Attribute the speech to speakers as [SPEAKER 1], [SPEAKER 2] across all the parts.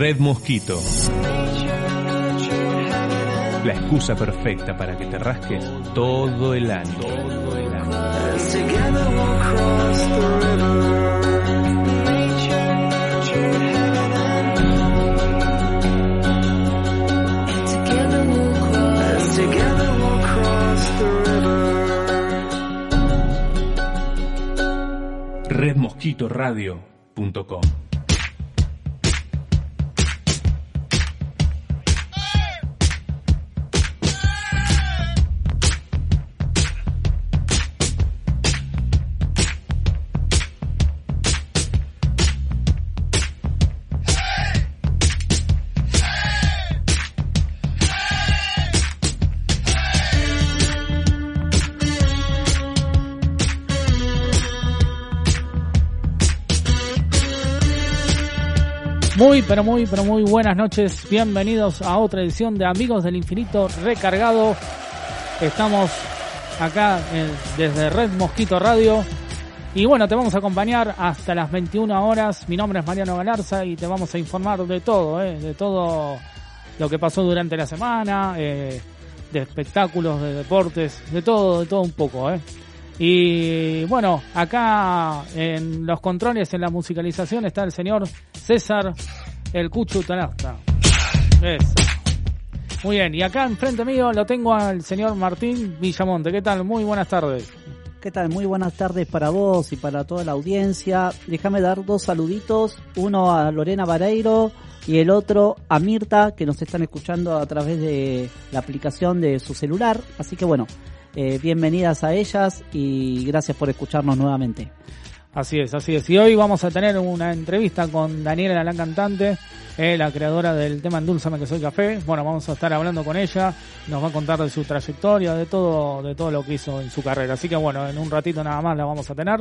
[SPEAKER 1] Red Mosquito. La excusa perfecta para que te rasques todo el año. Todo el año.
[SPEAKER 2] Pero muy, pero muy buenas noches. Bienvenidos a otra edición de Amigos del Infinito Recargado. Estamos acá desde Red Mosquito Radio. Y bueno, te vamos a acompañar hasta las 21 horas. Mi nombre es Mariano Galarza y te vamos a informar de todo, ¿eh? de todo lo que pasó durante la semana, eh, de espectáculos, de deportes, de todo, de todo un poco. ¿eh? Y bueno, acá en los controles, en la musicalización, está el señor César el Cuchu Tanasta. Eso. Muy bien, y acá enfrente mío lo tengo al señor Martín Villamonte. ¿Qué tal? Muy buenas tardes.
[SPEAKER 3] ¿Qué tal? Muy buenas tardes para vos y para toda la audiencia. Déjame dar dos saluditos, uno a Lorena Vareiro y el otro a Mirta, que nos están escuchando a través de la aplicación de su celular. Así que bueno, eh, bienvenidas a ellas y gracias por escucharnos nuevamente.
[SPEAKER 2] Así es, así es. Y hoy vamos a tener una entrevista con Daniela, la cantante, eh, la creadora del tema Endulzame que soy café. Bueno, vamos a estar hablando con ella, nos va a contar de su trayectoria, de todo, de todo lo que hizo en su carrera. Así que bueno, en un ratito nada más la vamos a tener.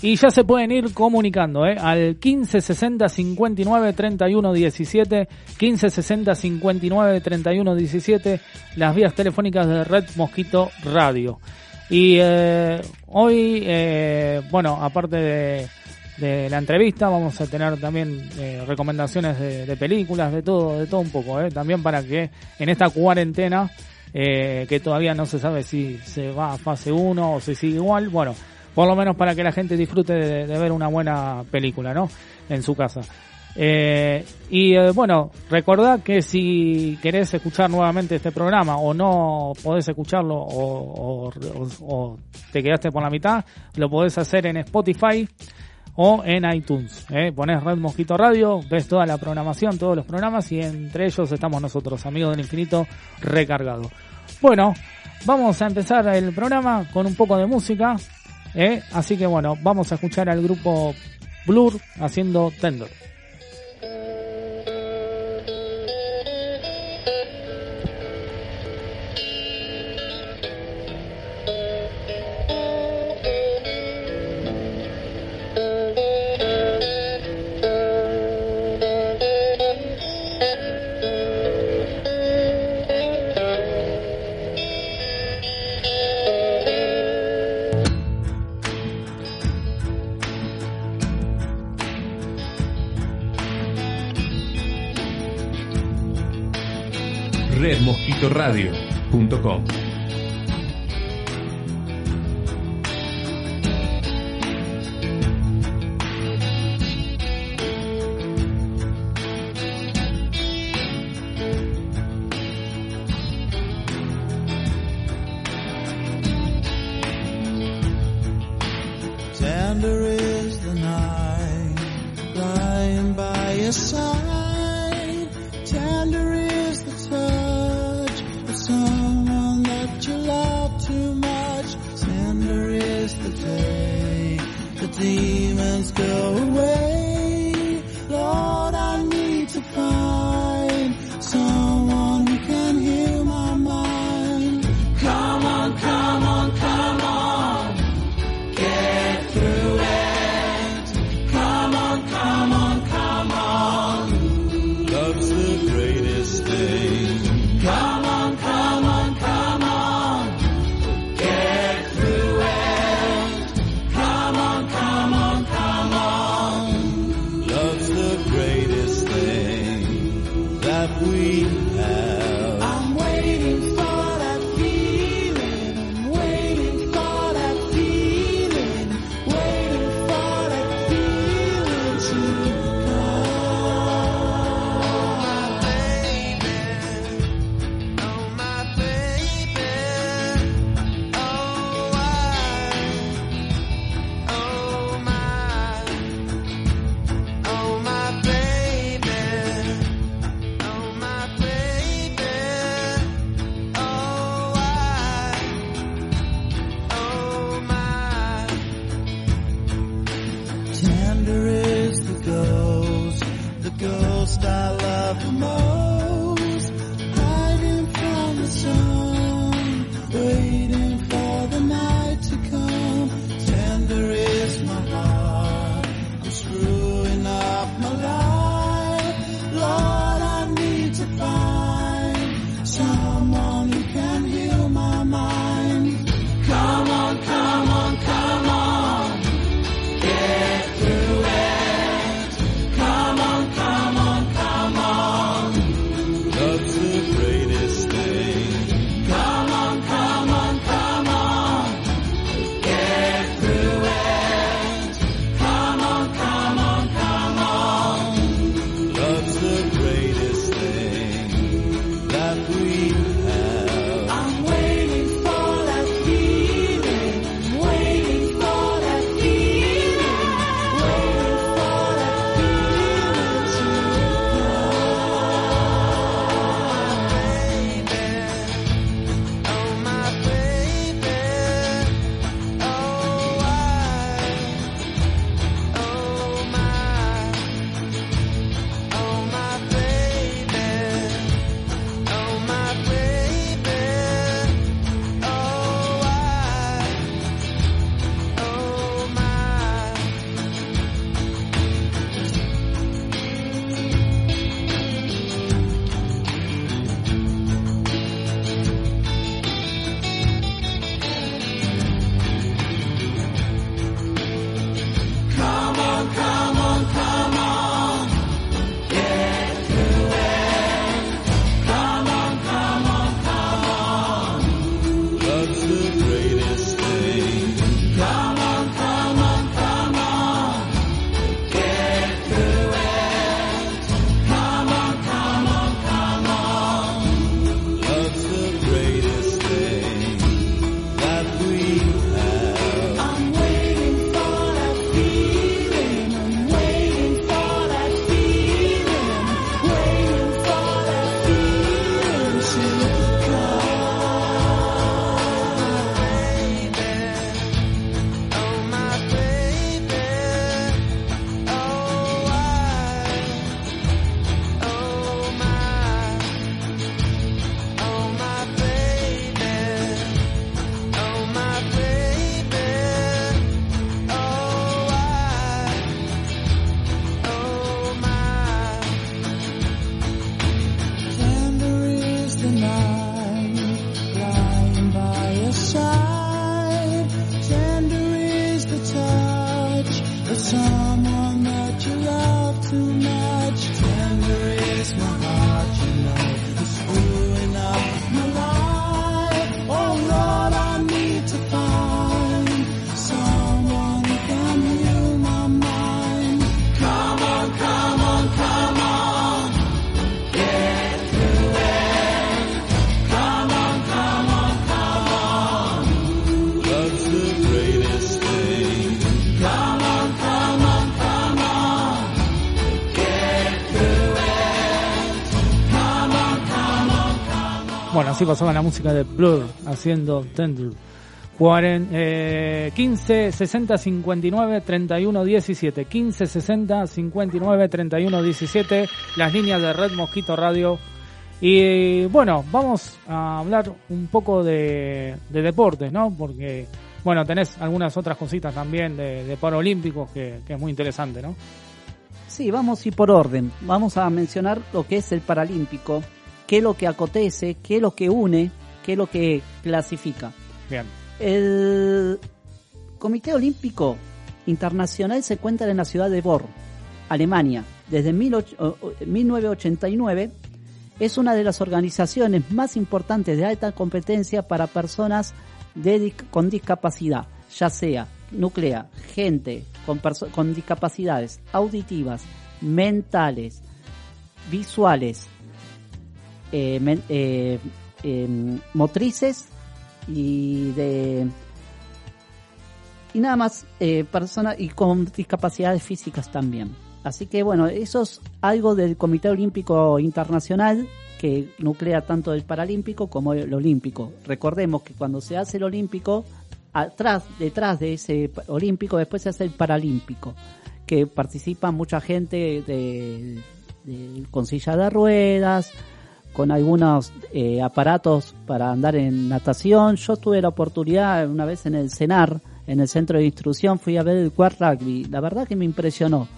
[SPEAKER 2] Y ya se pueden ir comunicando, eh, al 1560 59 31 17, 1560 59 31 17, las vías telefónicas de Red Mosquito Radio. Y eh, hoy, eh, bueno, aparte de, la entrevista, vamos a tener también eh, recomendaciones de, de, películas, de todo, de todo un poco, ¿eh? también para que en esta cuarentena, eh, que todavía no se sabe si se va a fase 1 o si sigue igual, bueno, por lo menos para que la gente disfrute de ver una buena película, ¿no? En su casa. Eh, y eh, bueno, recordad que si querés escuchar nuevamente este programa o no podés escucharlo o, o, o, te quedaste por la mitad, lo podés hacer en Spotify o en iTunes. ¿eh? Ponés Red Mosquito Radio, ves toda la programación, todos los programas y entre ellos estamos nosotros, amigos del infinito, recargado. Bueno, vamos a empezar el programa con un poco de música. ¿eh? Así que bueno, vamos a escuchar al grupo Blur haciendo Tender.
[SPEAKER 1] redmosquitoradio.com
[SPEAKER 4] I love
[SPEAKER 2] así pasaba la música de Blur haciendo eh, 15 60 59 31 17 15 60 59 31 17 las líneas de Red Mosquito Radio. Y bueno vamos a hablar un poco de, de deportes no porque bueno tenés algunas otras cositas también de, de paralímpicos que, que es muy interesante no
[SPEAKER 3] Sí, vamos ir por orden. Vamos a mencionar lo que es el Paralímpico, qué es lo que acotece, qué es lo que une, qué es lo que clasifica.
[SPEAKER 2] bien
[SPEAKER 3] El Comité Olímpico Internacional se encuentra en la ciudad de Bonn, Alemania. Desde 18 1989 es una de las organizaciones más importantes de alta competencia para personas de con discapacidad, ya sea nuclea, gente con discapacidades auditivas, mentales, visuales, eh, eh, em, motrices y de y nada más eh, personas y con discapacidades físicas también. Así que bueno, eso es algo del Comité Olímpico Internacional que nuclea tanto el Paralímpico como el Olímpico. Recordemos que cuando se hace el Olímpico, atrás, detrás de ese Olímpico, después se hace el Paralímpico, que participa mucha gente de, de- con silla de ruedas, con algunos eh, aparatos para andar en natación. Yo tuve la oportunidad una vez en el CENAR, en el centro de instrucción, fui a ver el quad rugby. La verdad que me impresionó,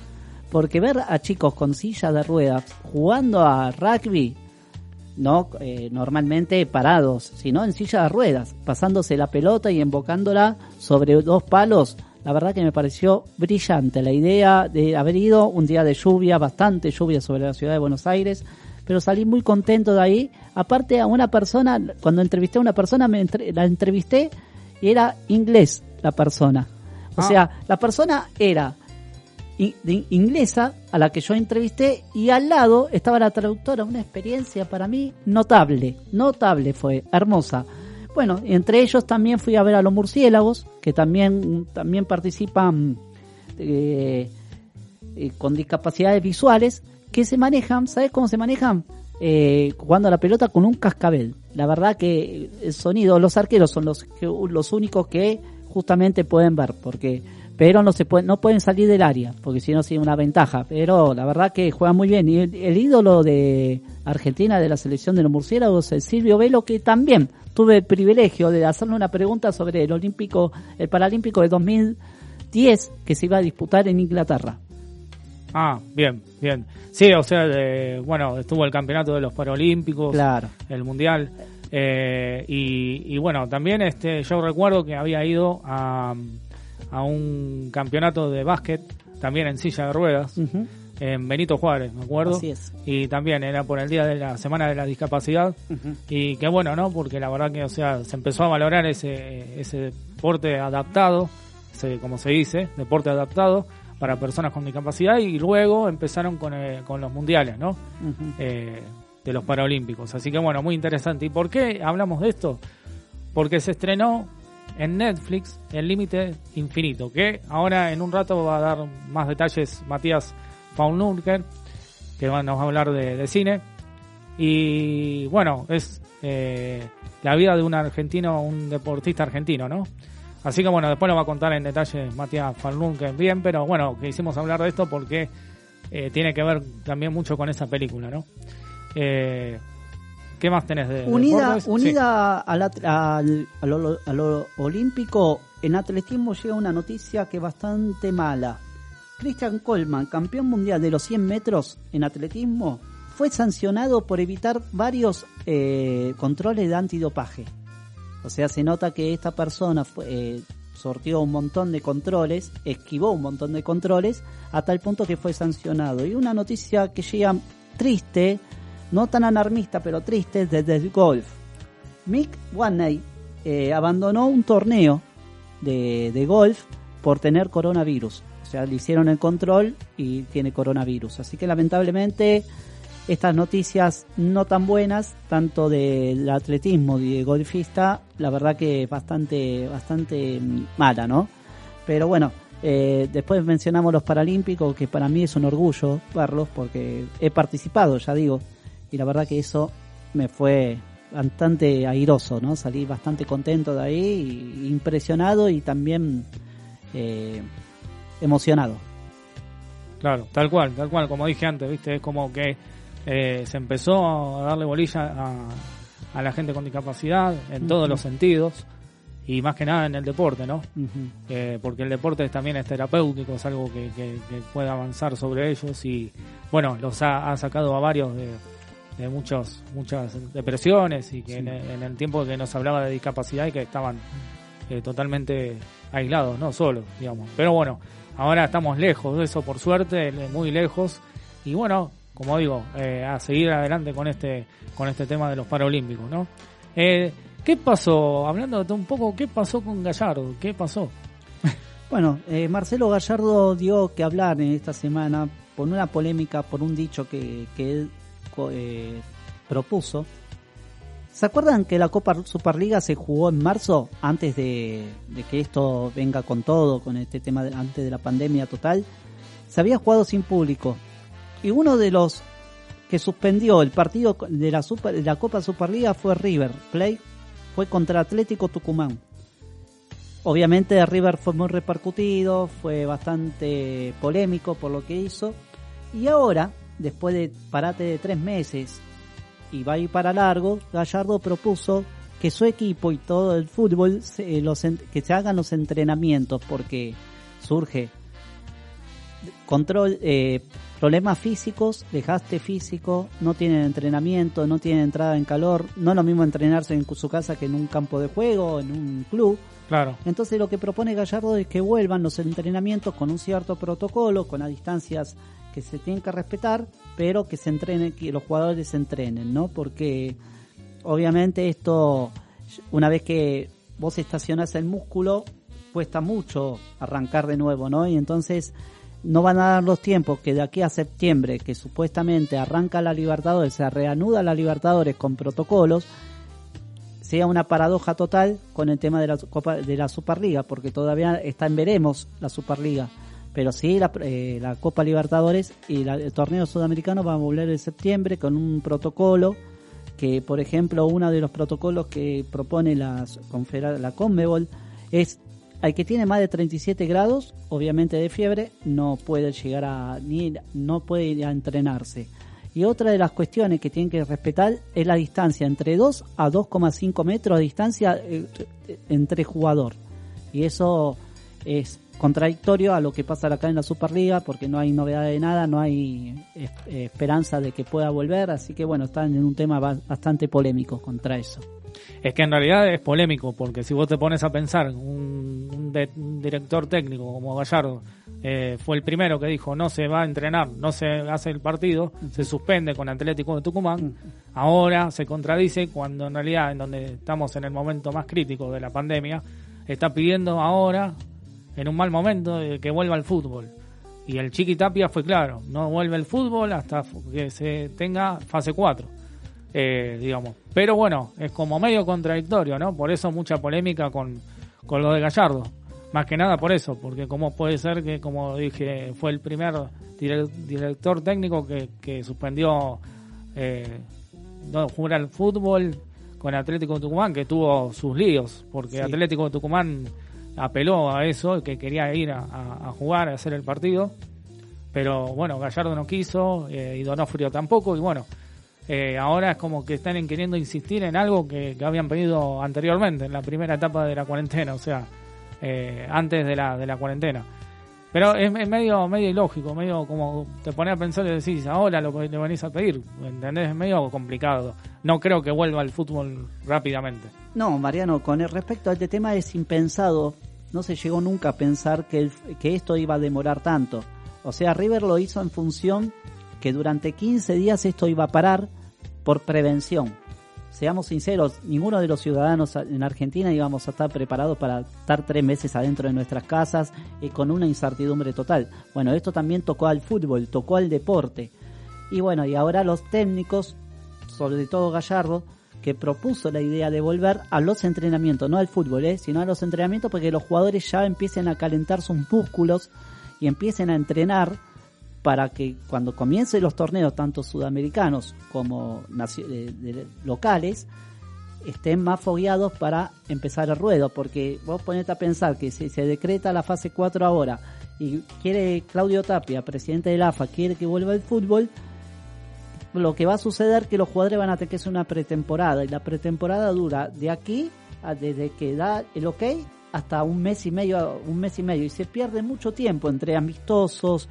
[SPEAKER 3] porque ver a chicos con silla de ruedas jugando a rugby, no eh, normalmente parados, sino en silla de ruedas, pasándose la pelota y embocándola sobre dos palos. La verdad que me pareció brillante la idea de haber ido un día de lluvia, bastante lluvia sobre la ciudad de Buenos Aires, pero salí muy contento de ahí. Aparte a una persona, cuando entrevisté a una persona, me entre- la entrevisté y era inglés la persona. O
[SPEAKER 2] Ah.
[SPEAKER 3] sea, la persona era in- de- inglesa a la que yo entrevisté y al lado estaba la traductora, una experiencia para mí notable, notable fue, hermosa. Bueno, entre ellos también fui a ver a los murciélagos, que también, también participan eh, eh, con discapacidades visuales, que se manejan, ¿sabes cómo se manejan? Eh, jugando a la pelota con un cascabel. La verdad que el sonido, los arqueros son los, los únicos que justamente pueden ver, porque pero no se pueden, no pueden salir del área, porque si no sería una ventaja. Pero la verdad que juegan muy bien. Y el, el ídolo de Argentina de la selección de los murciélagos es Silvio Velo, que también tuve el privilegio de hacerle una pregunta sobre el olímpico, el paralímpico de 2010 que se iba a disputar en Inglaterra.
[SPEAKER 2] Ah, bien, bien. Sí, o sea, de- bueno, estuvo el campeonato de los Paralímpicos,
[SPEAKER 3] Claro.
[SPEAKER 2] el Mundial. eh, y, y bueno, también este, yo recuerdo que había ido a, a un campeonato de básquet, también en silla de ruedas, en Benito Juárez, me acuerdo.
[SPEAKER 3] Así es.
[SPEAKER 2] Y también era por el día de la Semana de la Discapacidad. Y qué bueno, ¿no? Porque la verdad que, o sea, se empezó a valorar ese, ese deporte adaptado, ese, como se dice, deporte adaptado para personas con discapacidad y luego empezaron con, eh, con los mundiales, ¿no? Eh, de los Paralímpicos. Así que bueno, muy interesante. ¿Y por qué hablamos de esto? Porque se estrenó en Netflix El Límite Infinito, que ahora en un rato va a dar más detalles Matías Faunlunker, que va- nos va a hablar de, de cine. Y bueno, es eh, la vida de un argentino, un deportista argentino, ¿no? Así que bueno, después lo va a contar en detalle Matías Faunlunker bien, pero bueno, quisimos hablar de esto porque eh, tiene que ver también mucho con esa película, ¿no? Eh, ¿Qué más tenés de
[SPEAKER 3] Unida?
[SPEAKER 2] Sí.
[SPEAKER 3] unida al, at- al, a lo, a lo olímpico, en atletismo llega una noticia que es bastante mala. Christian Coleman, campeón mundial de los 100 metros en atletismo, fue sancionado por evitar varios eh, controles de antidopaje. O sea, se nota que esta persona fue, eh, sortió un montón de controles, esquivó un montón de controles, a tal punto que fue sancionado. Y una noticia que llega triste, no tan alarmista, pero triste, desde el golf. Mick Watney eh, abandonó un torneo de, de golf por tener coronavirus. O sea, le hicieron el control y tiene coronavirus. Así que lamentablemente estas noticias no tan buenas, tanto del atletismo y de golfista, la verdad que es bastante, bastante mm, mala, ¿no? Pero bueno, eh, después mencionamos los Paralímpicos, que para mí es un orgullo verlos, porque he participado, ya digo, y la verdad que eso me fue bastante airoso, ¿no? Salí bastante contento de ahí, impresionado y también eh, emocionado.
[SPEAKER 2] Claro, tal cual, tal cual, como dije antes, ¿viste? Es como que eh, se empezó a darle bolilla a, a la gente con discapacidad en todos los sentidos y más que nada en el deporte, ¿no? Eh, porque el deporte también es terapéutico, es algo que, que- que puede avanzar sobre ellos y, bueno, los ha, ha sacado a varios de, de muchos, muchas depresiones y que en, el- en el tiempo que nos hablaba de discapacidad y que estaban eh, totalmente aislados, no solos, digamos. Pero bueno, ahora estamos lejos de eso, por suerte, muy lejos. Y bueno, como digo, eh, a seguir adelante con este, con este tema de los Paralímpicos, ¿no? Eh, ¿Qué pasó? Hablando de un poco, ¿qué pasó con Gallardo? ¿Qué pasó?
[SPEAKER 3] Bueno, eh, Marcelo Gallardo dio que hablar en esta semana por una polémica, por un dicho que, él propuso. ¿Se acuerdan que la Copa Superliga se jugó en marzo, antes de, de que esto venga con todo, con este tema, antes de la pandemia total? Se había jugado sin público. Y uno de los que suspendió el partido de la, Copa Superliga fue River Plate, fue contra Atlético Tucumán. Obviamente River fue muy repercutido, fue bastante polémico por lo que hizo. Y ahora después de parate de tres meses y va a ir para largo, Gallardo propuso que su equipo y todo el fútbol se, los, que se hagan los entrenamientos porque surge control eh, problemas físicos, dejaste físico, no tienen entrenamiento, no tienen entrada en calor, no es lo mismo entrenarse en su casa que en un campo de juego, en un club.
[SPEAKER 2] Claro.
[SPEAKER 3] Entonces lo que propone Gallardo es que vuelvan los entrenamientos con un cierto protocolo, con las distancias que se tienen que respetar, pero que se entrenen, que los jugadores se entrenen, ¿no? Porque obviamente esto, una vez que vos estacionás el músculo, cuesta mucho arrancar de nuevo, ¿no? Y entonces no van a dar los tiempos que de aquí a septiembre, que supuestamente arranca la Libertadores, se reanuda la Libertadores con protocolos, sea una paradoja total con el tema de la Copa de la Superliga, porque todavía está en veremos la Superliga, pero sí la, eh, la Copa Libertadores y el torneo sudamericano va a volver en septiembre con un protocolo que, por ejemplo, uno de los protocolos que propone la, la Conmebol es al que tiene más de 37 grados, obviamente de fiebre, no puede llegar a ni no puede ir a entrenarse. Y otra de las cuestiones que tienen que respetar es la distancia entre 2 a 2,5 metros de distancia eh, entre jugador. Y eso es contradictorio a lo que pasa acá en la Superliga porque no hay novedad de nada, no hay eh, esperanza de que pueda volver, así que bueno, están en un tema bastante polémico contra eso.
[SPEAKER 2] Es que en realidad es polémico, porque si vos te pones a pensar, un, director técnico como Gallardo eh, fue el primero que dijo no se va a entrenar, no se hace el partido, se suspende con Atlético de Tucumán, ahora se contradice cuando en realidad en donde estamos en el momento más crítico de la pandemia, está pidiendo ahora, en un mal momento, que vuelva al fútbol. Y el Chiqui Tapia fue claro, no vuelve el fútbol hasta que se tenga fase 4 eh, digamos. Pero bueno, es como medio contradictorio, ¿no? Por eso mucha polémica con, con lo de Gallardo. Más que nada por eso, porque como puede ser que, como dije, fue el primer director técnico que, que suspendió eh, no jugar al fútbol con Atlético de Tucumán, que tuvo sus líos, porque Atlético de Tucumán apeló a eso, que quería ir a, a, jugar, a hacer el partido, pero bueno, Gallardo no quiso, eh, y Donofrio tampoco, y bueno, eh, ahora es como que están queriendo insistir en algo que, habían pedido anteriormente, en la primera etapa de la cuarentena, o sea, eh, antes de la, de la cuarentena. Pero es, medio medio ilógico, medio como te pones a pensar y decís, ahora lo le venís a pedir, ¿entendés? Es medio complicado. No creo que vuelva al fútbol rápidamente.
[SPEAKER 3] No, Mariano, con el respecto a este tema es impensado, no se llegó nunca a pensar que, que esto iba a demorar tanto. O sea, River lo hizo en función que durante 15 días esto iba a parar por prevención. Seamos sinceros, ninguno de los ciudadanos en Argentina íbamos a estar preparados para estar tres meses adentro de nuestras casas y con una incertidumbre total. Bueno, esto también tocó al fútbol, tocó al deporte. Y bueno, y ahora los técnicos, sobre todo Gallardo, que propuso la idea de volver a los entrenamientos, no al fútbol, ¿eh? sino a los entrenamientos porque los jugadores ya empiecen a calentar sus músculos y empiecen a entrenar para que cuando comiencen los torneos, tanto sudamericanos como locales, estén más fogueados para empezar el ruedo, porque vos ponete a pensar que si se decreta la fase 4 ahora y quiere Claudio Tapia, presidente del AFA, quiere que vuelva el fútbol, lo que va a suceder es que los jugadores van a tener que hacer una pretemporada y la pretemporada dura de aquí a, desde que da el ok hasta un mes y medio, un mes y medio y se pierde mucho tiempo entre amistosos,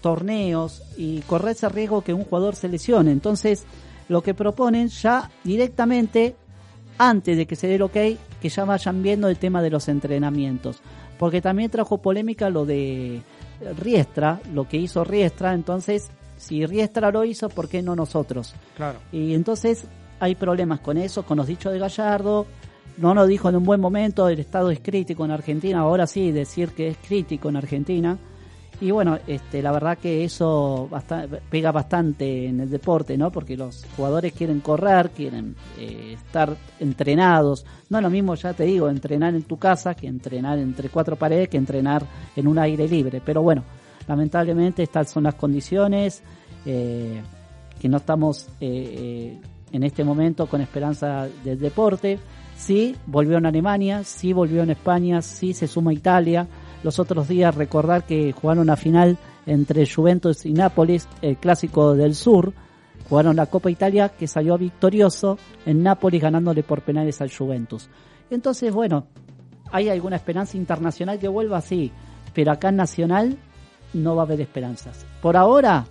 [SPEAKER 3] torneos y correr ese riesgo que un jugador se lesione. Entonces, lo que proponen ya directamente, antes de que se dé el ok, que ya vayan viendo el tema de los entrenamientos. Porque también trajo polémica lo de Riestra, lo que hizo Riestra, entonces, si Riestra lo hizo, ¿por qué no nosotros?
[SPEAKER 2] Claro.
[SPEAKER 3] Y entonces hay problemas con eso, con los dichos de Gallardo, no lo dijo en un buen momento, el estado es crítico en Argentina, ahora sí, decir que es crítico en Argentina y bueno, este, la verdad que eso pega bastante en el deporte, ¿no? Porque los jugadores quieren correr, quieren eh, estar entrenados. No es lo mismo, ya te digo, entrenar en tu casa que entrenar entre cuatro paredes, que entrenar en un aire libre. Pero bueno, lamentablemente estas son las condiciones eh, que no estamos eh, en este momento con esperanza del deporte. Sí, volvió en Alemania, sí volvió en España, sí se suma Italia los otros días recordar que jugaron una final entre Juventus y Nápoles, el clásico del sur. Jugaron la Copa Italia que salió victorioso en Nápoles ganándole por penales al Juventus. Entonces, bueno, ¿hay alguna esperanza internacional que vuelva? Sí, pero acá en Nacional no va a haber esperanzas. Por ahora,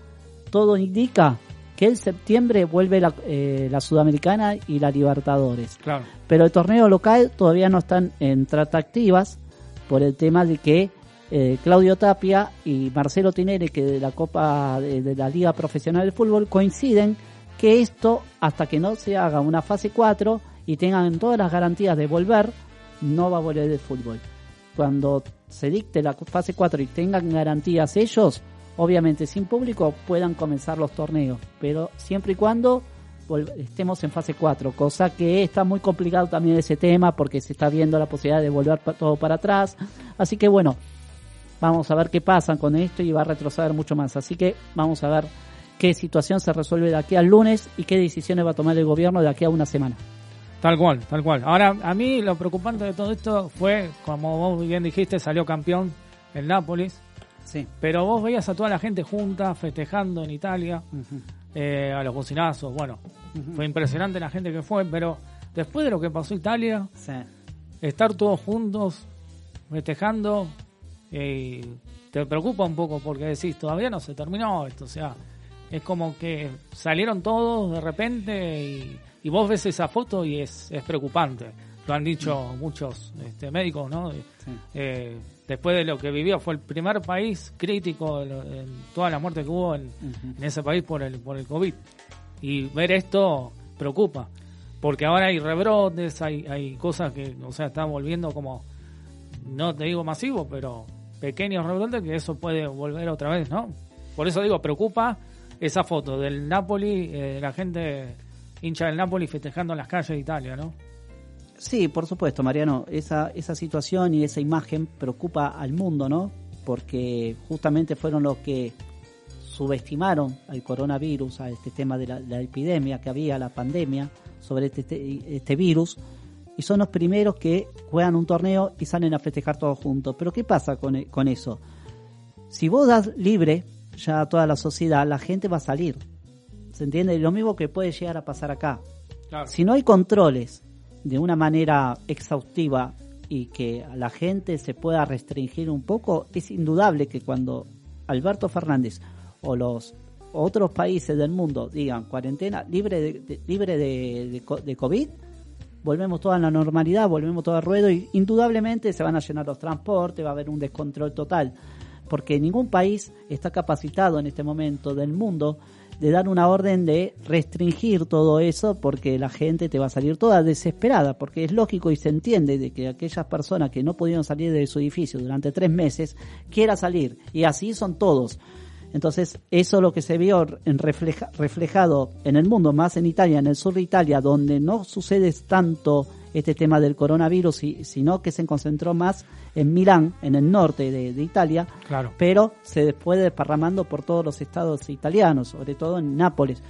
[SPEAKER 3] todo indica que en septiembre vuelve la, eh, la Sudamericana y la Libertadores.
[SPEAKER 2] Claro.
[SPEAKER 3] Pero el torneo local todavía no están en tratativas por el tema de que eh, Claudio Tapia y Marcelo Tineri, que de la Copa de, la Liga Profesional de Fútbol, coinciden que esto, hasta que no se haga una fase 4 y tengan todas las garantías de volver, no va a volver el fútbol. Cuando se dicte la fase 4 y tengan garantías ellos, obviamente sin público puedan comenzar los torneos, pero siempre y cuando estemos en fase 4, cosa que está muy complicado también ese tema porque se está viendo la posibilidad de volver todo para atrás. Así que bueno, vamos a ver qué pasa con esto y va a retroceder mucho más. Así que vamos a ver qué situación se resuelve de aquí al lunes y qué decisiones va a tomar el gobierno de aquí a una semana.
[SPEAKER 2] Tal cual, tal cual. Ahora, a mí lo preocupante de todo esto fue, como vos bien dijiste, salió campeón el Nápoles,
[SPEAKER 3] Sí.
[SPEAKER 2] pero vos veías a toda la gente junta festejando en Italia, eh, a los bocinazos, bueno, fue impresionante la gente que fue, pero después de lo que pasó en Italia,
[SPEAKER 3] Sí.
[SPEAKER 2] estar todos juntos festejando, eh, te preocupa un poco porque decís, todavía no se terminó esto, o sea, es como que salieron todos de repente y, y vos ves esa foto y es, es preocupante. Lo han dicho muchos este, médicos, ¿no? Eh, después de lo que vivió, fue el primer país crítico en, toda la muerte que hubo en, en ese país por el, por el COVID. Y ver esto preocupa, porque ahora hay rebrotes, hay, hay cosas que, o sea, están volviendo como, no te digo masivo, pero pequeños rebrotes que eso puede volver otra vez, ¿no? Por eso digo, preocupa esa foto del Napoli, eh, la gente hincha del Napoli festejando en las calles de Italia, ¿no?
[SPEAKER 3] Sí, por supuesto, Mariano. Esa, esa situación y esa imagen preocupa al mundo, ¿no? Porque justamente fueron los que subestimaron al coronavirus, a este tema de la, la epidemia que había, la pandemia, sobre este, este, este virus, y son los primeros que juegan un torneo y salen a festejar todos juntos. Pero ¿qué pasa con, con eso? Si vos das libre ya a toda la sociedad, la gente va a salir. ¿Se entiende? Lo mismo que puede llegar a pasar acá.
[SPEAKER 2] Claro.
[SPEAKER 3] Si no hay controles de una manera exhaustiva y que la gente se pueda restringir un poco, es indudable que cuando Alberto Fernández o los otros países del mundo digan cuarentena libre de, libre de, de de COVID, volvemos toda a la normalidad, volvemos todo al ruedo y indudablemente se van a llenar los transportes, va a haber un descontrol total, porque ningún país está capacitado en este momento del mundo de dar una orden de restringir todo eso porque la gente te va a salir toda desesperada, porque es lógico y se entiende de que aquellas personas que no pudieron salir de su edificio durante tres meses quiera salir y así son todos. Entonces, eso es lo que se vio refleja- reflejado en el mundo, más en Italia, en el sur de Italia, donde no sucede tanto este tema del coronavirus, y- sino que se concentró más en Milán, en el norte de, de Italia,
[SPEAKER 2] Claro.
[SPEAKER 3] pero se fue desparramando por todos los estados italianos, sobre todo en Nápoles.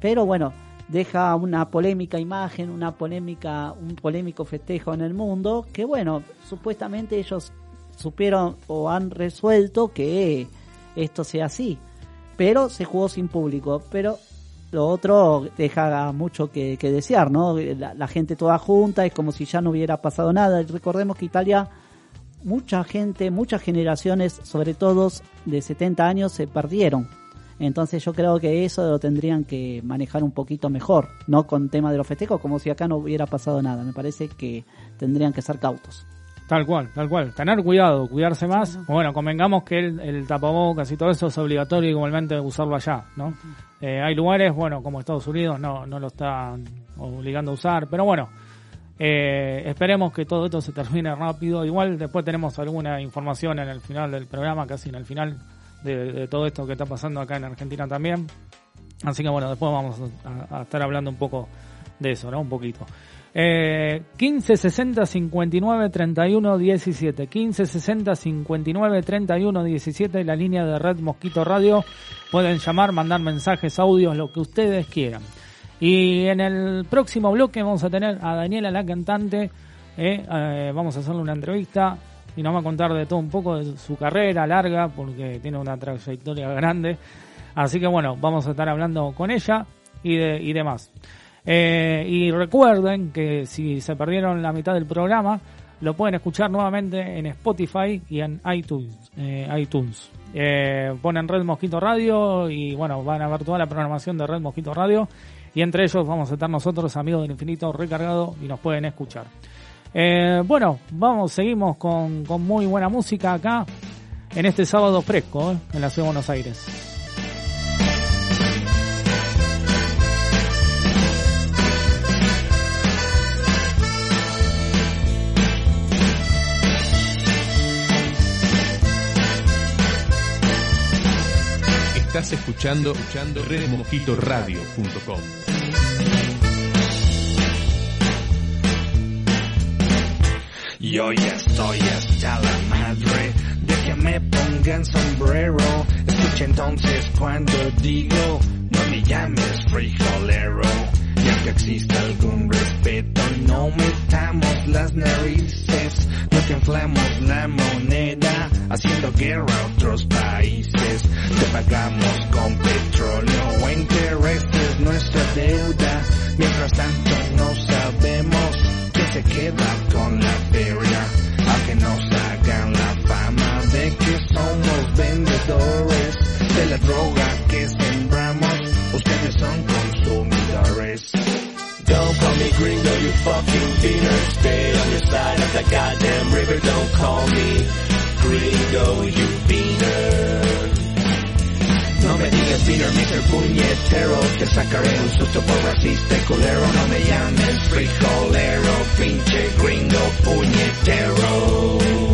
[SPEAKER 3] Pero bueno, deja una polémica imagen, una polémica, un polémico festejo en el mundo, que bueno, supuestamente ellos supieron o han resuelto que esto sea así, pero se jugó sin público, pero lo otro deja mucho que, desear, ¿no? La, la gente toda junta, es como si ya no hubiera pasado nada. Recordemos que Italia, mucha gente, muchas generaciones, sobre todo de 70 años, se perdieron. Entonces yo creo que eso lo tendrían que manejar un poquito mejor, no con tema de los festejos, como si acá no hubiera pasado nada. Me parece que tendrían que ser cautos.
[SPEAKER 2] Tal cual, tal cual. Tener cuidado, cuidarse más. Bueno, convengamos que el, el tapabocas y todo eso es obligatorio igualmente usarlo allá, ¿no? Eh, hay lugares, bueno, como Estados Unidos no, no lo están obligando a usar, pero bueno, eh, esperemos que todo esto se termine rápido. Igual después tenemos alguna información en el final del programa, casi en el final de, de todo esto que está pasando acá en Argentina también. Así que bueno, después vamos a, a estar hablando un poco de eso, ¿no? Un poquito. Eh, 15 60 59 31 17 15 60 59 31 17 la línea de Red Mosquito Radio pueden llamar, mandar mensajes, audios, lo que ustedes quieran y en el próximo bloque vamos a tener a Daniela la cantante eh, eh, vamos a hacerle una entrevista y nos va a contar de todo un poco de su carrera larga, porque tiene una trayectoria grande. Así que bueno, vamos a estar hablando con ella y, y demás. Eh, y recuerden que si se perdieron la mitad del programa, lo pueden escuchar nuevamente en Spotify y en iTunes. Eh, iTunes. Eh, ponen Red Mosquito Radio y bueno, van a ver toda la programación de Red Mosquito Radio. Y entre ellos vamos a estar nosotros, amigos del infinito, recargado y nos pueden escuchar. Eh, bueno, vamos, seguimos con, con muy buena música acá en este sábado fresco en la ciudad de Buenos Aires.
[SPEAKER 1] Estás escuchando, escuchando redmosquitoradio.com.
[SPEAKER 5] Yo ya estoy hasta la madre de que me pongan sombrero. Escucha entonces cuando digo, no me llames frijolero. Ya que exista algún respeto, no metamos las narices. No que inflamos la moneda, haciendo guerra a otros países. Te pagamos con petróleo o intereses nuestra deuda. Mientras tanto no sabemos quién se queda con la feria. A que nos hagan la fama de que somos vendedores de la droga que sembramos. Ustedes son Don't call me gringo, you fucking beaner. Stay on your side of the goddamn river. Don't call me gringo, you beaner. No me digas beaner, Mr. Puñetero. Te sacaré un susto por racista y culero. No me llames frijolero, pinche gringo puñetero.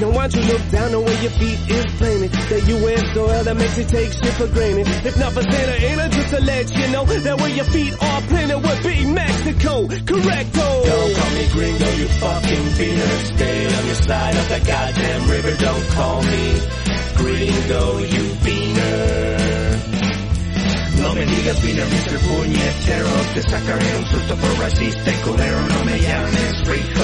[SPEAKER 6] Now why don't you look down on where your feet is planted? That U.S. soil that makes you take shit for granted. If not for Santa Ana, just to let you know that where your feet are planted would be Mexico. Correcto.
[SPEAKER 5] Don't call me gringo, you fucking beaner. Stay on your side of the goddamn river. Don't call me gringo, you beaner. No me digas beaner, Mr. Puñetero. Te sacaré un susto por racista y culero. No me llames frijolero,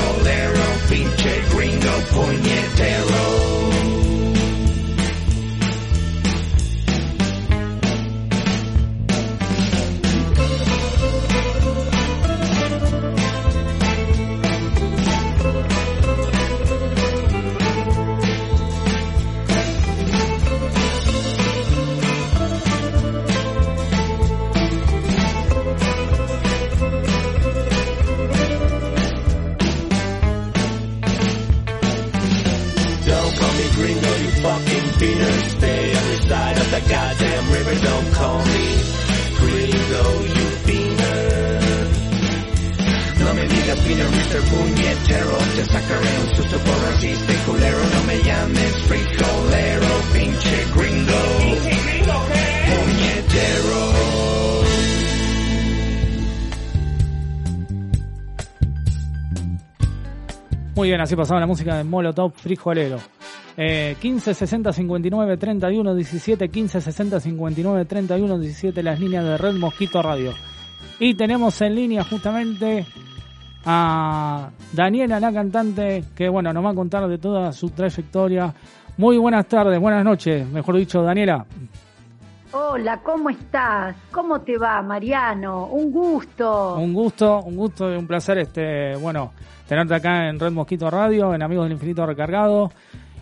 [SPEAKER 2] Muy bien, así pasaba la música de Molotov Frijolero. Eh, 15 60 59 31 17 15 60 59 31 17 las líneas de Red Mosquito Radio. Y tenemos en línea justamente a Daniela, la cantante, que bueno, nos va a contar de toda su trayectoria. Muy buenas tardes, buenas noches, mejor dicho, Daniela.
[SPEAKER 7] Hola, ¿cómo estás? ¿Cómo te va, Mariano? Un gusto.
[SPEAKER 2] Un gusto, un gusto y un placer, este, bueno, tenerte acá en Red Mosquito Radio, en Amigos del Infinito Recargado.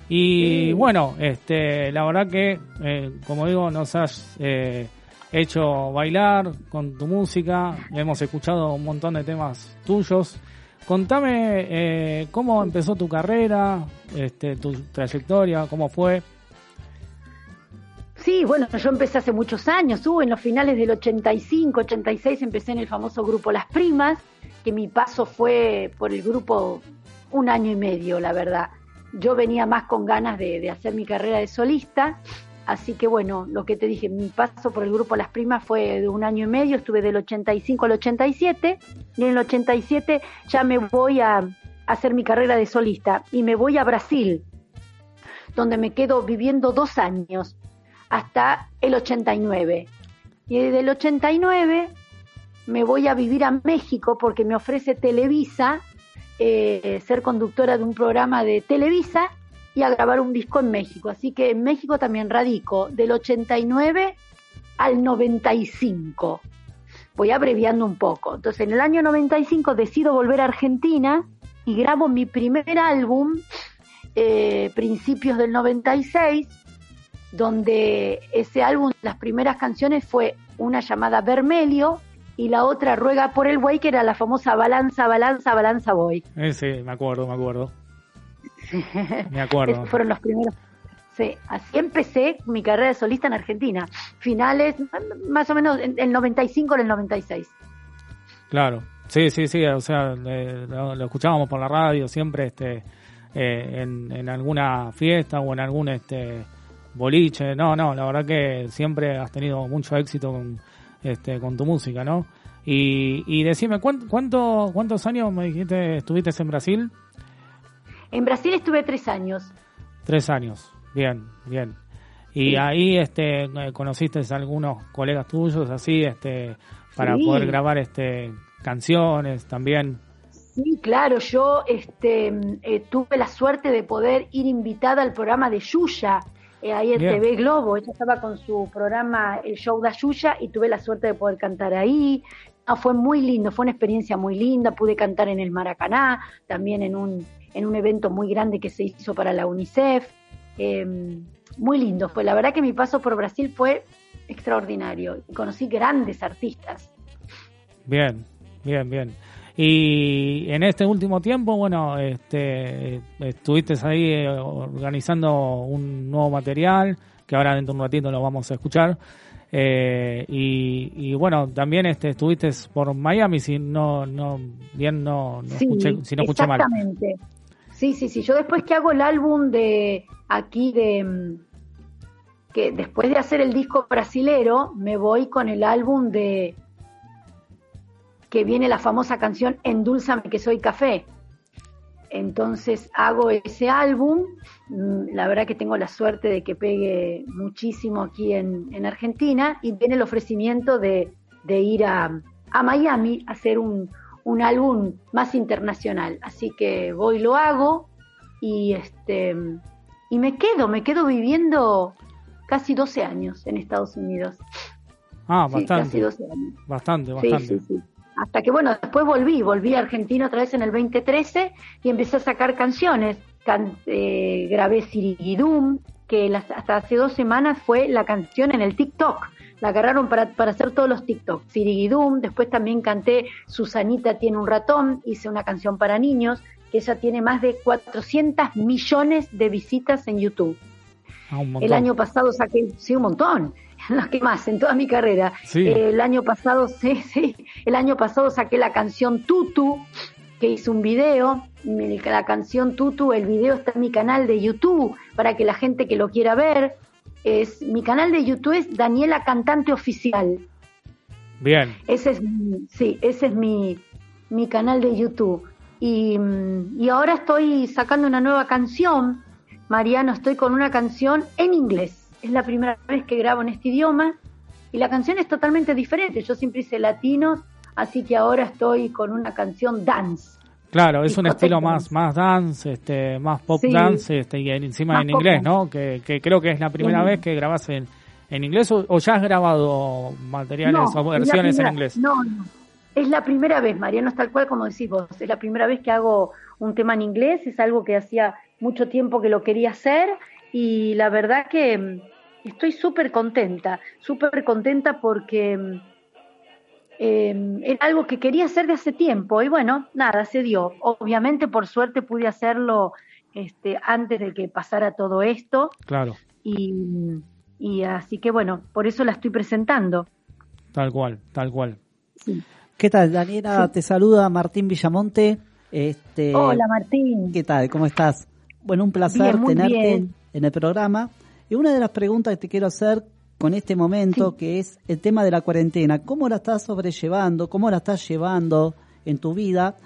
[SPEAKER 2] Y
[SPEAKER 7] Sí.
[SPEAKER 2] bueno, este, la verdad que, eh, como digo, nos has eh, hecho bailar con tu música, hemos escuchado un montón de temas tuyos. Contame eh, cómo empezó tu carrera, este, tu trayectoria, cómo fue.
[SPEAKER 7] Sí, bueno, yo empecé hace muchos años, uh, en los finales del 85, 86 empecé en el famoso grupo Las Primas, que mi paso fue por el grupo un año y medio, la verdad. Yo venía más con ganas de, de hacer mi carrera de solista, así que bueno, lo que te dije, mi paso por el grupo Las Primas fue de un año y medio, estuve del 85 al 87, y en el 87 ya me voy a hacer mi carrera de solista y me voy a Brasil, donde me quedo viviendo dos años hasta el 89. Y desde el 89 me voy a vivir a México porque me ofrece Televisa eh, ser conductora de un programa de Televisa y a grabar un disco en México. Así que en México también radico del 89 al 95. Voy abreviando un poco. Entonces en el año 95 decido volver a Argentina y grabo mi primer álbum, eh, principios del 96, donde ese álbum, las primeras canciones fue una llamada Vermelio y la otra Ruega por el Buey, que era la famosa Balanza, Balanza, Balanza Boy.
[SPEAKER 2] Eh, sí, me acuerdo, me acuerdo. Me acuerdo.
[SPEAKER 7] Esos fueron los primeros. Sí, así empecé mi carrera de solista en Argentina. Finales, más o menos, en el 95 en el 96.
[SPEAKER 2] Claro, sí, sí, sí, o sea, eh, lo, lo escuchábamos por la radio siempre este, eh, en, en alguna fiesta o en algún este boliche. No, no, la verdad que siempre has tenido mucho éxito con, este, con tu música, ¿no? Y, y decime, ¿cuánto, cuánto, ¿cuántos años me dijiste estuviste en Brasil?
[SPEAKER 7] En Brasil estuve tres años.
[SPEAKER 2] Tres años, bien, bien. Y
[SPEAKER 7] Sí.
[SPEAKER 2] ahí este, eh, conociste a algunos colegas tuyos así, este, para
[SPEAKER 7] Sí.
[SPEAKER 2] poder grabar este canciones también.
[SPEAKER 7] Sí, claro, yo este, eh, tuve la suerte de poder ir invitada al programa de Yuya, eh, ahí en
[SPEAKER 2] Bien.
[SPEAKER 7] TV Globo. Ella estaba con su programa El Show de Yuya y tuve la suerte de poder cantar ahí. Ah, fue muy lindo, fue una experiencia muy linda. Pude cantar en el Maracaná, también en un, en un evento muy grande que se hizo para la UNICEF. Eh, muy lindo fue. La verdad que mi paso por Brasil fue extraordinario. y Conocí grandes artistas.
[SPEAKER 2] Bien, bien, bien. Y en este último tiempo, bueno, este, estuviste ahí eh, organizando un nuevo material, que ahora dentro de un ratito lo vamos a escuchar. Eh, y, y bueno, también este, estuviste por Miami, si no, no, bien no, no
[SPEAKER 7] Sí,
[SPEAKER 2] escuché, si no escuché mal.
[SPEAKER 7] exactamente. Sí, sí, sí. Yo después que hago el álbum de aquí de mm, que después de hacer el disco brasilero, me voy con el álbum de que viene la famosa canción Endulzame que soy café. Entonces hago ese álbum, mm, la verdad que tengo la suerte de que pegue muchísimo aquí en, en Argentina y viene el ofrecimiento de, de ir a, a Miami a hacer un, un álbum más internacional. Así que voy, lo hago y este y me quedo, me quedo viviendo casi 12 años en Estados Unidos.
[SPEAKER 2] Ah,
[SPEAKER 7] Sí, casi
[SPEAKER 2] bastante,
[SPEAKER 7] 12 años.
[SPEAKER 2] bastante,
[SPEAKER 7] Sí,
[SPEAKER 2] bastante.
[SPEAKER 7] sí, sí. Hasta que, bueno, después volví, volví a Argentina otra vez en el 2013 y empecé a sacar canciones. Can- eh, grabé Siriguidum, que las- hasta hace dos semanas fue la canción en el TikTok. La agarraron para, para hacer todos los TikTok. Siriguidum, después también canté Susanita tiene un ratón, hice una canción para niños, que ella tiene más de 400 millones de visitas en YouTube.
[SPEAKER 2] Ah,
[SPEAKER 7] El año pasado saqué, sí, un montón, no que más, en toda mi carrera.
[SPEAKER 2] Sí.
[SPEAKER 7] Eh, el año pasado, sí, sí, el año pasado saqué la canción Tutu, que hice un video. La canción Tutu, el video está en mi canal de YouTube, para que la gente que lo quiera ver. Es, mi canal de YouTube es Daniela Cantante Oficial.
[SPEAKER 2] Bien,
[SPEAKER 7] Ese es mi, sí, ese es mi, mi canal de YouTube. Y, y ahora estoy sacando una nueva canción. Mariano, estoy con una canción en inglés. Es la primera vez que grabo en este idioma. Y la canción es totalmente diferente. Yo siempre hice latinos, así que ahora estoy con una canción dance.
[SPEAKER 2] claro, es un estilo más,
[SPEAKER 7] dance.
[SPEAKER 2] más dance, este, más pop
[SPEAKER 7] Sí.
[SPEAKER 2] dance, este, y encima
[SPEAKER 7] Más
[SPEAKER 2] en inglés,
[SPEAKER 7] dance.
[SPEAKER 2] ¿no? Que, que creo que es la primera vez que grabas en, en inglés o, o ya has grabado materiales
[SPEAKER 7] No,
[SPEAKER 2] o versiones en inglés.
[SPEAKER 7] No, no. Es la primera vez, Mariano, es tal cual como decís vos. Es la primera vez que hago un tema en inglés. Es algo que hacía mucho tiempo que lo quería hacer. Y la verdad que mm, estoy súper contenta. Súper contenta porque eh, era algo que quería hacer de hace tiempo. Y bueno, nada, se dio. Obviamente, por suerte, pude hacerlo este, antes de que pasara todo esto
[SPEAKER 2] Claro.
[SPEAKER 7] y, Y así que bueno, por eso la estoy presentando.
[SPEAKER 2] Tal cual, tal cual.
[SPEAKER 7] Sí.
[SPEAKER 3] ¿Qué tal, Daniela? Te saluda Martín Villamonte. Este,
[SPEAKER 7] Hola Martín.
[SPEAKER 3] ¿Qué tal? ¿Cómo estás? Bueno, un placer
[SPEAKER 7] Bien, muy
[SPEAKER 3] tenerte
[SPEAKER 7] bien.
[SPEAKER 3] En el programa. Y una de las preguntas que te quiero hacer con este momento, que es el tema de la cuarentena. ¿Cómo la estás sobrellevando? ¿Cómo la estás llevando en tu vida?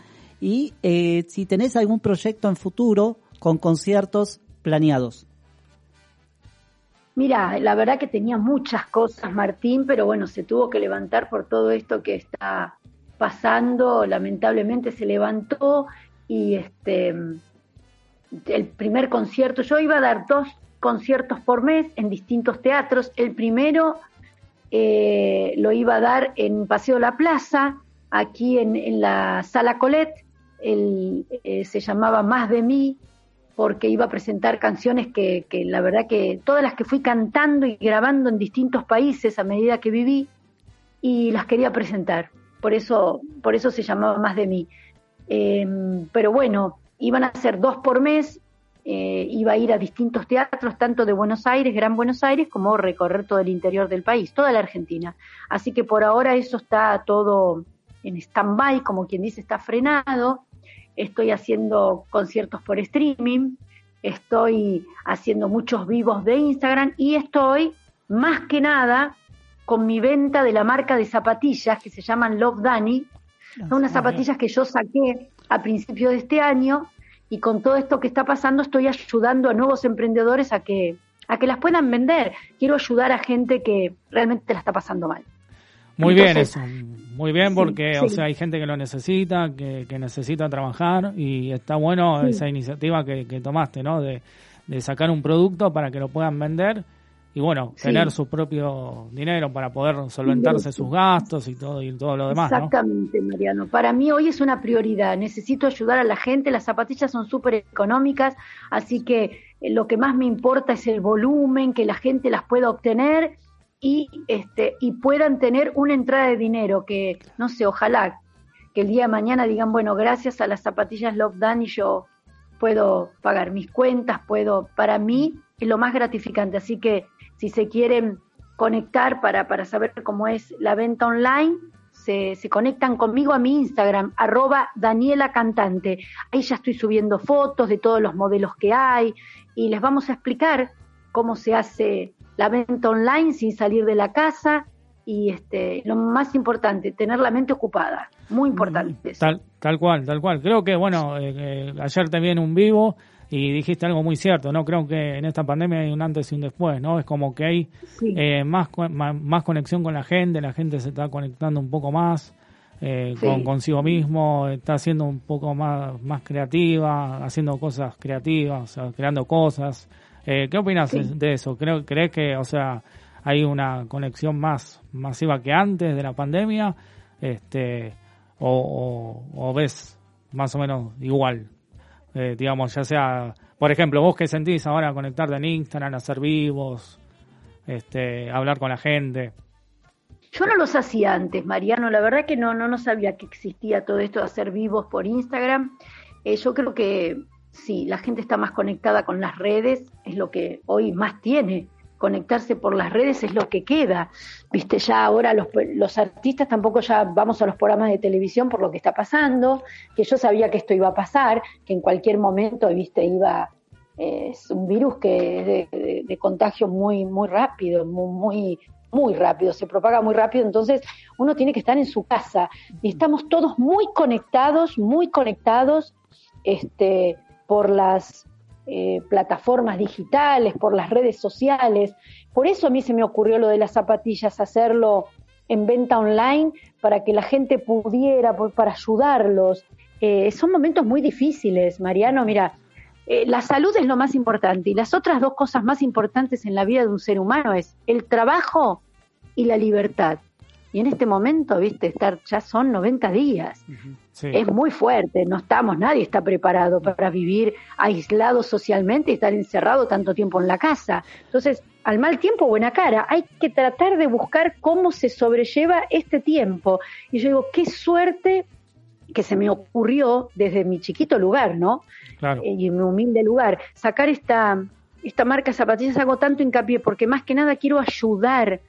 [SPEAKER 3] Y eh, si tenés algún proyecto en futuro con conciertos planeados.
[SPEAKER 7] Mira, la verdad que tenía muchas cosas, Martín, pero bueno, se tuvo que levantar por todo esto que está pasando. Lamentablemente se levantó y este el primer concierto, yo iba a dar dos conciertos por mes en distintos teatros. El primero eh, lo iba a dar en Paseo La Plaza, aquí en, la Sala Colette. Eh, se llamaba Más de mí, porque iba a presentar canciones que, la verdad que todas las que fui cantando y grabando en distintos países a medida que viví y las quería presentar. Por eso, por eso se llamaba Más de mí. Eh, pero bueno, iban a ser dos por mes, eh, iba a ir a distintos teatros, tanto de Buenos Aires, Gran Buenos Aires, como recorrer todo el interior del país, toda la Argentina. Así que por ahora eso está todo en stand-by, como quien dice, está frenado. Estoy haciendo conciertos por streaming, estoy haciendo muchos vivos de Instagram y estoy, más que nada, con mi venta de la marca de zapatillas que se llaman Love Danny. Son unas zapatillas que yo saqué a principios de este año y con todo esto que está pasando estoy ayudando a nuevos emprendedores a que a que las puedan vender. Quiero ayudar a gente que realmente la está pasando mal.
[SPEAKER 2] Muy bien eso, muy bien
[SPEAKER 7] sí,
[SPEAKER 2] porque, o sea, hay gente que lo necesita, que, que necesita trabajar y está bueno
[SPEAKER 7] Sí.
[SPEAKER 2] esa iniciativa que, que tomaste, ¿no? De, de sacar un producto para que lo puedan vender y, bueno,
[SPEAKER 7] Sí.
[SPEAKER 2] tener su propio dinero para poder solventarse sus gastos y todo y todo lo demás, ¿no?
[SPEAKER 7] Exactamente, Mariano. Para mí hoy es una prioridad. Necesito ayudar a la gente. Las zapatillas son súper económicas, así que eh, lo que más me importa es el volumen, que la gente las pueda obtener y este y puedan tener una entrada de dinero que no sé, ojalá que el día de mañana digan, bueno, gracias a las zapatillas Love Danny yo puedo pagar mis cuentas, puedo, para mí es lo más gratificante, así que si se quieren conectar para, para saber cómo es la venta online, se, se conectan conmigo a mi Instagram, arroba Daniela Cantante. Ahí ya estoy subiendo fotos de todos los modelos que hay y les vamos a explicar cómo se hace la venta online sin salir de la casa y este lo más importante, tener la mente ocupada. Muy importante. eso.
[SPEAKER 2] Tal, tal cual, tal cual. Creo que, bueno, eh, eh, ayer en un vivo y dijiste algo muy cierto, ¿no? Creo que en esta pandemia hay un antes y un después, ¿no? Es como que hay
[SPEAKER 7] Sí.
[SPEAKER 2] eh, más, más conexión con la gente, la gente se está conectando un poco más eh,
[SPEAKER 7] Sí.
[SPEAKER 2] con consigo mismo, está siendo un poco más, más creativa, haciendo cosas creativas, o sea, creando cosas. Eh, ¿Qué opinas
[SPEAKER 7] Sí.
[SPEAKER 2] de- de eso? Creo, ¿Crees que, o sea, hay una conexión más masiva que antes de la pandemia? Este, o, o- o ves más o menos igual? Eh, digamos, ya sea, por ejemplo, vos que sentís ahora conectarte en Instagram, hacer vivos, este, hablar con la gente.
[SPEAKER 7] Yo no los hacía antes, Mariano. La verdad que no, no, no sabía que existía todo esto de hacer vivos por Instagram. Eh, yo creo que sí, la gente está más conectada con las redes, es lo que hoy más tiene. Conectarse por las redes es lo que queda. Viste, ya ahora los, artistas tampoco ya vamos a los programas de televisión por lo que está pasando, que yo sabía que esto iba a pasar, que en cualquier momento, viste, iba, eh, es un virus que de- de contagio muy, muy rápido, muy, muy, muy rápido, se propaga muy rápido, entonces uno tiene que estar en su casa y estamos todos muy conectados, muy conectados este, por las eh, plataformas digitales, por las redes sociales. Por eso a mí se me ocurrió lo de las zapatillas, hacerlo en venta online para que la gente pudiera, para ayudarlos. Eh, son momentos muy difíciles, Mariano. Mira, eh, la salud es lo más importante y las otras dos cosas más importantes en la vida de un ser humano es el trabajo y la libertad. Y en este momento, viste, estar ya son 90 días.
[SPEAKER 2] Sí.
[SPEAKER 7] Es muy fuerte, no estamos, nadie está preparado para vivir aislado socialmente y estar encerrado tanto tiempo en la casa. Entonces, al mal tiempo, buena cara. Hay que tratar de buscar cómo se sobrelleva este tiempo. Y yo digo, qué suerte que se me ocurrió desde mi chiquito lugar, ¿no?
[SPEAKER 2] Claro.
[SPEAKER 7] Eh, y en mi humilde lugar, sacar esta, esta marca de zapatillas hago tanto hincapié porque más que nada quiero ayudar,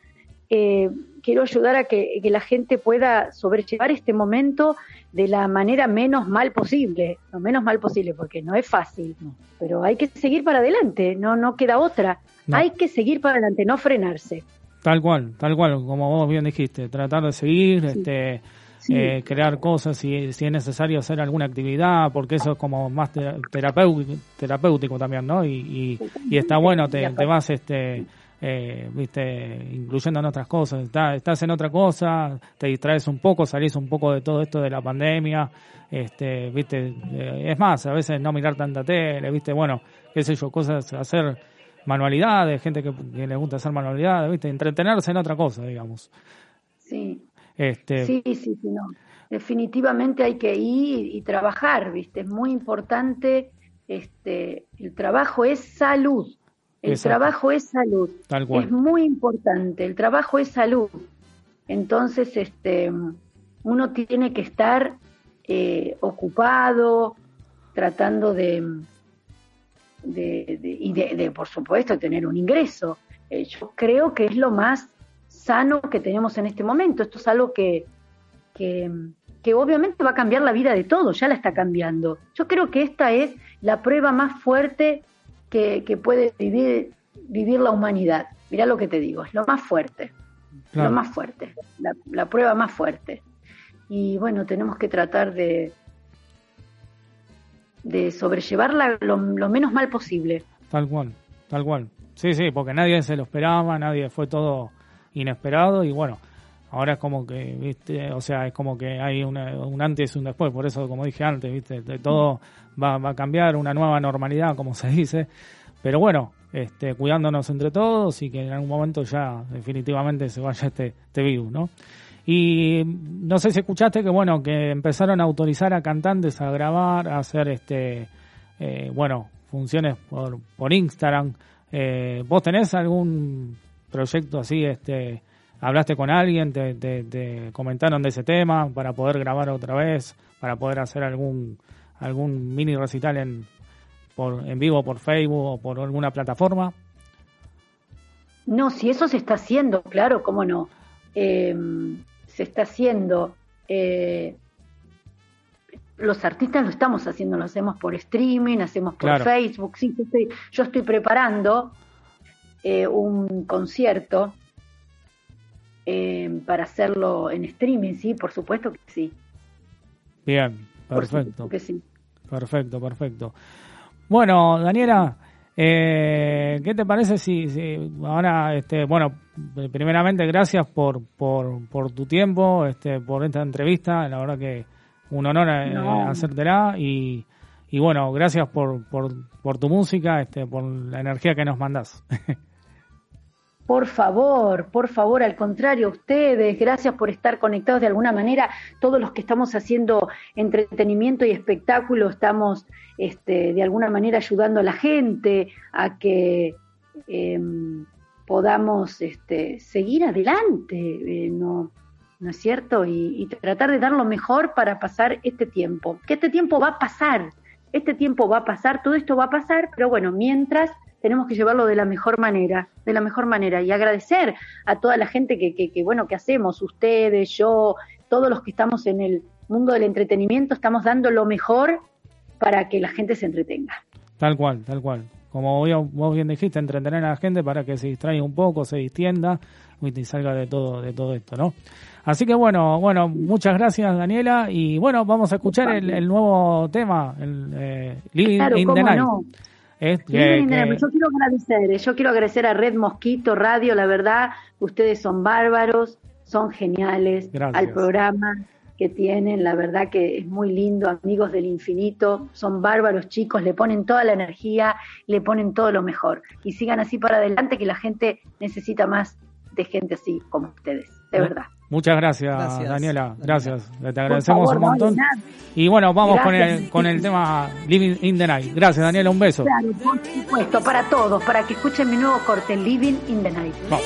[SPEAKER 7] eh, quiero ayudar a que, que la gente pueda sobrellevar este momento de la manera menos mal posible, lo menos mal posible, porque no es fácil, pero hay que seguir para adelante, no, no queda otra,
[SPEAKER 2] No.
[SPEAKER 7] hay que seguir para adelante, no frenarse.
[SPEAKER 2] Tal cual, tal cual, como vos bien dijiste, tratar de seguir, este,
[SPEAKER 7] Sí.
[SPEAKER 2] eh, crear cosas, si, si es necesario hacer alguna actividad, porque eso es como más te- terapéutico, terapéutico también, ¿no? Y, y, y está bueno, te, te vas, este, eh, viste, incluyendo en otras cosas, Está- estás en otra cosa, te distraes un poco, salís un poco de todo esto de la pandemia, este, viste, eh, es más, a veces no mirar tanta tele, viste, bueno, qué sé yo, cosas, hacer manualidades, gente que, que le gusta hacer manualidades, viste, entretenerse en otra cosa, digamos.
[SPEAKER 7] Sí,
[SPEAKER 2] Este,
[SPEAKER 7] sí, sí, sí, no. Definitivamente hay que ir y trabajar, ¿viste? Es muy importante, este, el trabajo es salud. El
[SPEAKER 2] Exacto.
[SPEAKER 7] trabajo es salud.
[SPEAKER 2] Tal cual.
[SPEAKER 7] Es muy importante, el trabajo es salud. Entonces, este, uno tiene que estar eh, ocupado, tratando de, de, de- y de, de, por supuesto, tener un ingreso. Eh, yo creo que es lo más sano que tenemos en este momento. Esto es algo que, que, que obviamente va a cambiar la vida de todos, ya la está cambiando. Yo creo que esta es la prueba más fuerte que, que puede vivir, vivir la humanidad. Mirá lo que te digo, es lo más fuerte,
[SPEAKER 2] claro.
[SPEAKER 7] lo más fuerte, la, la prueba más fuerte. Y bueno, tenemos que tratar de, de sobrellevarla lo, lo menos mal posible.
[SPEAKER 2] Tal cual, tal cual. Sí, sí, porque nadie se lo esperaba, nadie fue todo inesperado y bueno, ahora es como que, viste, o sea, es como que hay una- un antes y un después, por eso, como dije antes, viste, de todo va, va a cambiar, una nueva normalidad, como se dice, pero bueno, este, cuidándonos entre todos y que en algún momento ya definitivamente se vaya este, este virus, ¿no? Y no sé si escuchaste que bueno, que empezaron a autorizar a cantantes a grabar, a hacer este, eh, bueno, funciones por, por Instagram. Eh, ¿Vos tenés algún proyecto así? Este, ¿Hablaste con alguien? Te, comentaron de ese tema para poder grabar otra vez? ¿Para poder hacer algún, algún mini recital en, por, en vivo por Facebook o por alguna plataforma?
[SPEAKER 7] No, si eso se está haciendo, claro, cómo no. Eh, se está haciendo. eh, los artistas lo estamos haciendo, lo hacemos por streaming, hacemos por
[SPEAKER 2] Claro.
[SPEAKER 7] Facebook. Sí, yo estoy, yo estoy preparando eh, un concierto eh, para hacerlo en streaming, sí, por supuesto que sí.
[SPEAKER 2] Bien, perfecto.
[SPEAKER 7] que sí.
[SPEAKER 2] Perfecto, perfecto. Bueno, Daniela, eh, ¿qué te parece si, si ahora, este, bueno, primeramente gracias por, por, por tu tiempo, este, por esta entrevista, la verdad que un honor eh,
[SPEAKER 7] No.
[SPEAKER 2] hacértela y, y bueno, gracias por, por, por tu música, este, por la energía que nos mandás.
[SPEAKER 7] Por favor, por favor, al contrario, ustedes, gracias por estar conectados de alguna manera. Todos los que estamos haciendo entretenimiento y espectáculo estamos este, de alguna manera ayudando a la gente a que em, podamos este, seguir adelante, eh, ¿no, ¿no es cierto? Y, y tratar de dar lo mejor para pasar este tiempo. Que este tiempo va a pasar, este tiempo va a pasar, todo esto va a pasar, pero bueno, mientras tenemos que llevarlo de la mejor manera, de la mejor manera y agradecer a toda la gente que, que, que, bueno que hacemos, ustedes, yo, todos los que estamos en el mundo del entretenimiento, estamos dando lo mejor para que la gente se entretenga.
[SPEAKER 2] Tal cual, tal cual. Como vos bien dijiste, entretener a la gente para que se distraiga un poco, se distienda y salga de todo, de todo esto, ¿no? Así que bueno, bueno, muchas gracias Daniela y bueno, vamos a escuchar el, el nuevo tema, el eh,
[SPEAKER 7] Claro,
[SPEAKER 2] in the
[SPEAKER 7] cómo
[SPEAKER 2] Night.
[SPEAKER 7] no.
[SPEAKER 2] Es que- que-.
[SPEAKER 7] Yo quiero agradecer, eh, yo quiero agradecer a Red Mosquito Radio, la verdad, ustedes son bárbaros, son geniales,
[SPEAKER 2] Gracias.
[SPEAKER 7] al programa que tienen, la verdad que es muy lindo, amigos del infinito, son bárbaros chicos, le ponen toda la energía, le ponen todo lo mejor. Y sigan así para adelante, que la gente necesita más de gente así como ustedes, de verdad.
[SPEAKER 2] Muchas gracias,
[SPEAKER 3] Gracias,
[SPEAKER 2] Daniela,
[SPEAKER 3] Daniela.
[SPEAKER 2] gracias, te agradecemos
[SPEAKER 7] favor,
[SPEAKER 2] un
[SPEAKER 7] no, de
[SPEAKER 2] montón.
[SPEAKER 7] nada.
[SPEAKER 2] y bueno, vamos con el, con el tema Living in the Night. Gracias Daniela, un beso.
[SPEAKER 7] Claro, por supuesto, para todos, para que escuchen mi nuevo corte, Living in the Night.
[SPEAKER 2] Vamos.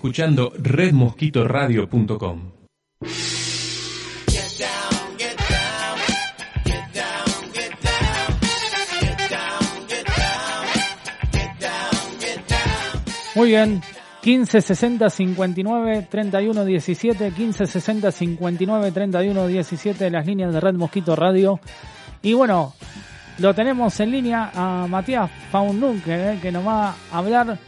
[SPEAKER 1] Escuchando redmosquitoradio.com.
[SPEAKER 2] Muy bien. 15 60 59 31 17 15 60 59 31 17 las líneas de Red Mosquito Radio y bueno lo tenemos en línea a Matías Faundunque eh, que nos va a hablar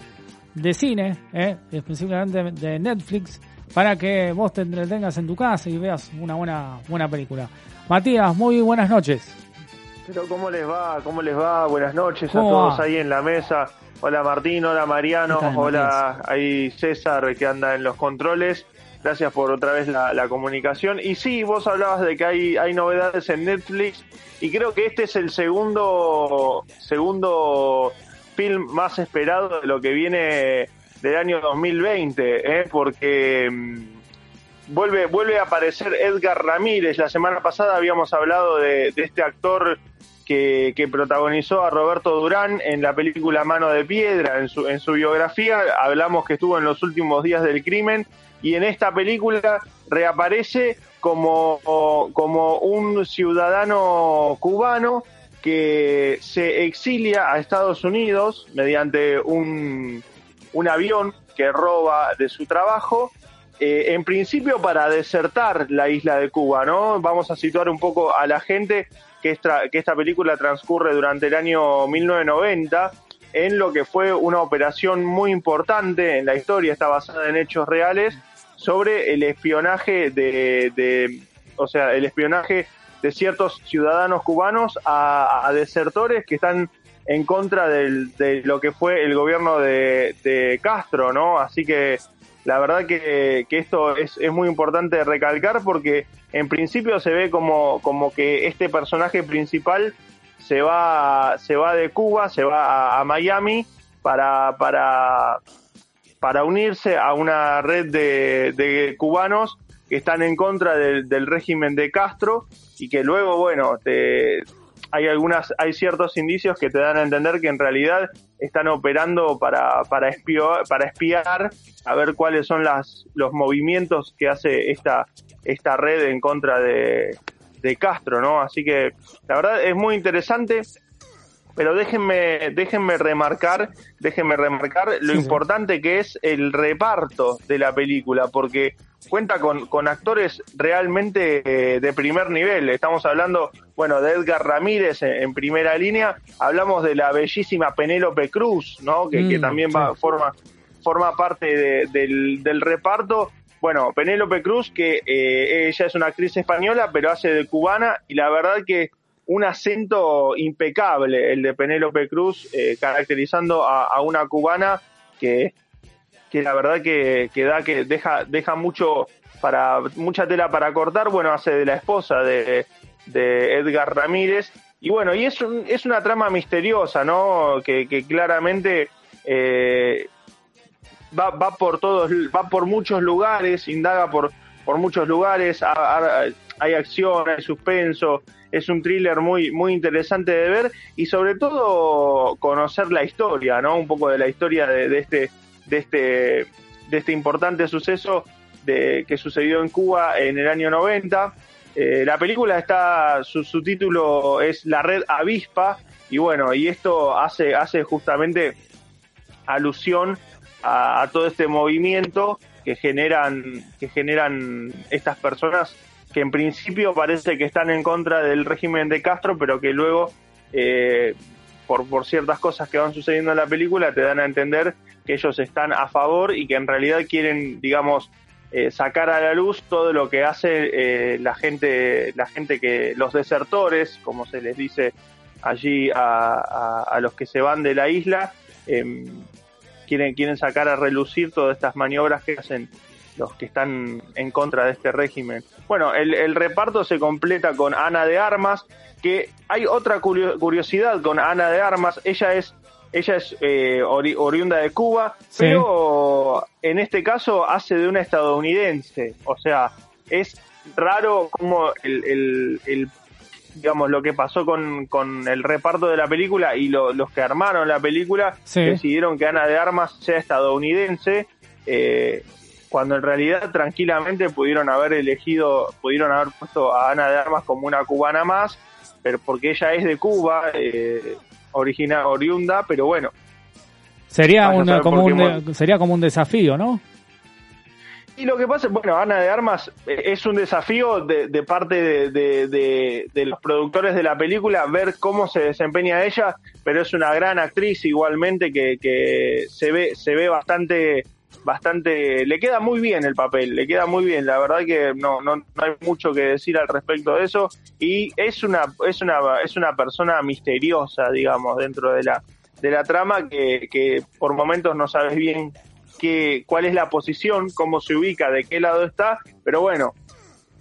[SPEAKER 2] de cine eh, específicamente de Netflix para que vos te entretengas en tu casa y veas una buena buena película Matías muy buenas noches
[SPEAKER 8] Pero ¿cómo les va? ¿Cómo les va? Buenas noches a
[SPEAKER 2] ¿Cómo
[SPEAKER 8] todos
[SPEAKER 2] va?
[SPEAKER 8] ahí en la mesa. Hola Martín, hola Mariano,
[SPEAKER 3] ¿Qué tal,
[SPEAKER 8] hola ahí César que anda en los controles. Gracias por otra vez la, la comunicación. Y sí, vos hablabas de que hay, hay novedades en Netflix y creo que este es el segundo, segundo film más esperado de lo que viene del año 2020, ¿eh? porque mm, vuelve, vuelve a aparecer Edgar Ramírez. La semana pasada habíamos hablado de, de este actor que, que protagonizó a Roberto Durán en la película Mano de Piedra. En su, en su biografía hablamos que estuvo en los últimos días del crimen y en esta película reaparece como, como un ciudadano cubano que se exilia a Estados Unidos mediante un, un avión que roba de su trabajo eh, en principio para desertar la isla de Cuba, ¿no? Vamos a situar un poco a la gente que esta, que esta película transcurre durante el año 1990 en lo que fue una operación muy importante en la historia, está basada en hechos reales, sobre el espionaje de, de o sea, el espionaje de ciertos ciudadanos cubanos a, desertores que están en contra del- de lo que fue el gobierno de, de Castro, ¿no? Así que la verdad que, esto es, es muy importante recalcar porque en principio se ve como, como que este personaje principal se va, se va de Cuba, se va a, Miami para, para, para unirse a una red de cubanos que están en contra del, del régimen de Castro y que luego, bueno, te, hay algunas, hay ciertos indicios que te dan a entender que en realidad están operando para, para, espio- para espiar a ver cuáles son las, los movimientos que hace esta, esta red en contra de, de Castro, ¿no? Así que la verdad es muy interesante. Pero déjenme, déjenme remarcar, déjenme remarcar lo
[SPEAKER 2] Sí, sí.
[SPEAKER 8] importante que es el reparto de la película, porque cuenta con, con actores realmente eh, de primer nivel. Estamos hablando, bueno, de Edgar Ramírez en, en primera línea, hablamos de la bellísima Penélope Cruz, ¿no? Que, que
[SPEAKER 2] Mm,
[SPEAKER 8] también va, forma, forma parte de- del, del reparto. Bueno, Penélope Cruz, que eh, ella es una actriz española, pero hace de cubana, y la verdad que un acento impecable el de Penélope Cruz, eh, caracterizando a, una cubana que, que la verdad que, que da que deja, deja mucho para, mucha tela para cortar, bueno, hace de la esposa de, de Edgar Ramírez, y bueno, y es, un- es una trama misteriosa, ¿no? Que, que claramente eh, va, va por todos, va por muchos lugares, indaga por, por muchos lugares, ha- ha- hay acción, hay suspenso, es un thriller muy, muy interesante de ver y sobre todo conocer la historia, ¿no? Un poco de la historia de, este, de este, de este importante suceso de, que sucedió en Cuba en el año 90. Eh, la película está, su, su título es La Red Avispa y bueno, y esto hace, hace justamente alusión a, a todo este movimiento que generan, que generan estas personas que en principio parece que están en contra del régimen de Castro, pero que luego, eh, por, por ciertas cosas que van sucediendo en la película, te dan a entender que ellos están a favor y que en realidad quieren, digamos, eh, sacar a la luz todo lo que hace eh, la gente, la gente que, los desertores, como se les dice allí a, a- los que se van de la isla, em, quieren, quieren sacar a relucir todas estas maniobras que hacen los que están en contra de este régimen. Bueno, el, el reparto se completa con Ana de Armas, que hay otra curio- curiosidad con Ana de Armas, ella es ella es eh, ori- oriunda de Cuba,
[SPEAKER 2] Sí.
[SPEAKER 8] pero en este caso hace de una estadounidense, o sea, es raro como el, el- el- digamos lo que pasó con, con el reparto de la película y lo- los que armaron la película
[SPEAKER 2] Sí.
[SPEAKER 8] decidieron que Ana de Armas sea estadounidense eh, cuando en realidad tranquilamente pudieron haber elegido pudieron haber puesto a Ana de Armas como una cubana más pero porque ella es de Cuba eh, origina oriunda pero bueno
[SPEAKER 2] Sería, una, como un, de- sería como un desafío, ¿no?
[SPEAKER 8] Y lo que pasa, bueno, Ana de Armas eh, es un desafío de, de parte de, de- de- de los productores de la película ver cómo se desempeña ella, pero es una gran actriz igualmente que, que se ve se ve bastante bastante le queda muy bien el papel, le queda muy bien, la verdad que no no, no hay mucho que decir al respecto de eso y es una es una es una persona misteriosa, digamos, dentro de la de la trama que, que por momentos no sabes bien qué, cuál es la posición, cómo se ubica, de qué lado está, pero bueno,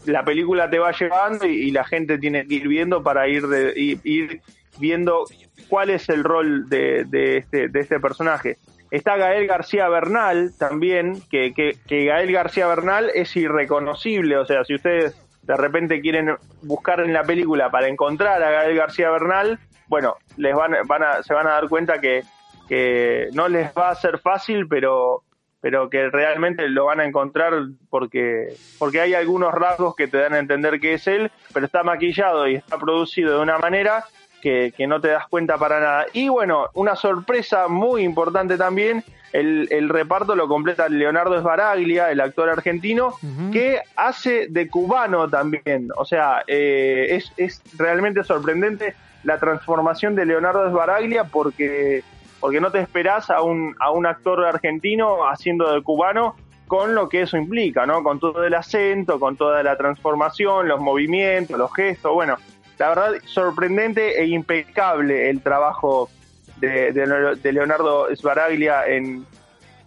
[SPEAKER 8] la película te va llevando y, la gente tiene que ir viendo para ir, de, ir, ir viendo cuál es el rol de, de, este, de este personaje. Está Gael García Bernal también, que, que, que Gael García Bernal es irreconocible, o sea, si ustedes de repente quieren buscar en la película para encontrar a Gael García Bernal, bueno, les van, van a, se van a dar cuenta que, que no les va a ser fácil, pero pero que realmente lo van a encontrar porque porque hay algunos rasgos que te dan a entender que es él, pero está maquillado y está producido de una manera que, que no te das cuenta para nada. Y bueno, una sorpresa muy importante también, el, el reparto lo completa Leonardo Sbaraglia, el actor argentino, que hace de cubano también. O sea, eh, es, es realmente sorprendente la transformación de Leonardo Sbaraglia porque porque no te esperás a un, a un actor argentino haciendo de cubano con lo que eso implica, ¿no? Con todo el acento, con toda la transformación, los movimientos, los gestos, bueno, la verdad sorprendente e impecable el trabajo de, de- Leonardo Sbaraglia en,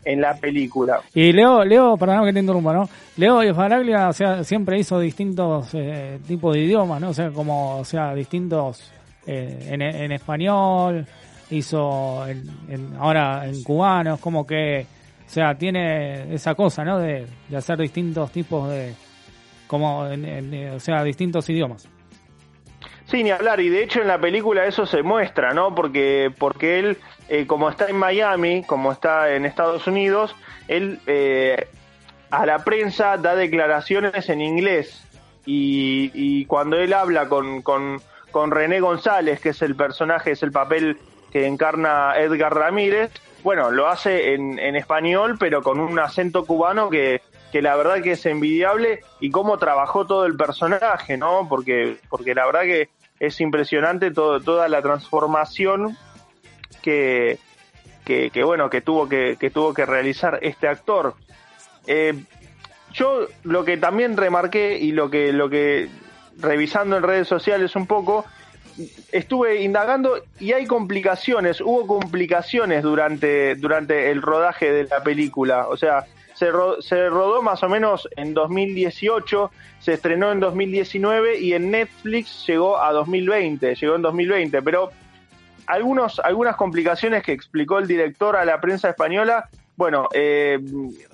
[SPEAKER 8] en la película.
[SPEAKER 2] Y Leo, Leo, perdón que te interrumpa, ¿no? Leo Faraglia, o sea, siempre hizo distintos eh, tipos de idiomas, ¿no? O sea, como, o sea, distintos eh, en, español, hizo en- en- ahora en cubano, es como que, o sea, tiene esa cosa, ¿no? De, de hacer distintos tipos de, como, en- en- o sea, distintos idiomas.
[SPEAKER 8] Sí, ni hablar, y de hecho en la película eso se muestra, ¿no? Porque, porque él, eh, como está en Miami, como está en Estados Unidos, él eh, a la prensa da declaraciones en inglés. Y, y cuando él habla con, con, con René González, que es el personaje, es el papel que encarna Edgar Ramírez, bueno, lo hace en, en español, pero con un acento cubano que, que la verdad que es envidiable y cómo trabajó todo el personaje, ¿no? Porque, porque la verdad que es impresionante toda la transformación que, bueno, que tuvo que, tuvo que realizar este actor. Eh, yo lo que también remarqué y lo que, lo que revisando en redes sociales un poco, estuve indagando y hay complicaciones, hubo complicaciones durante el rodaje de la película. O sea, se, ro- se rodó más o menos en 2018, se estrenó en 2019 y en Netflix llegó a 2020, llegó en 2020, pero algunos, algunas complicaciones que explicó el director a la prensa española. Bueno, eh,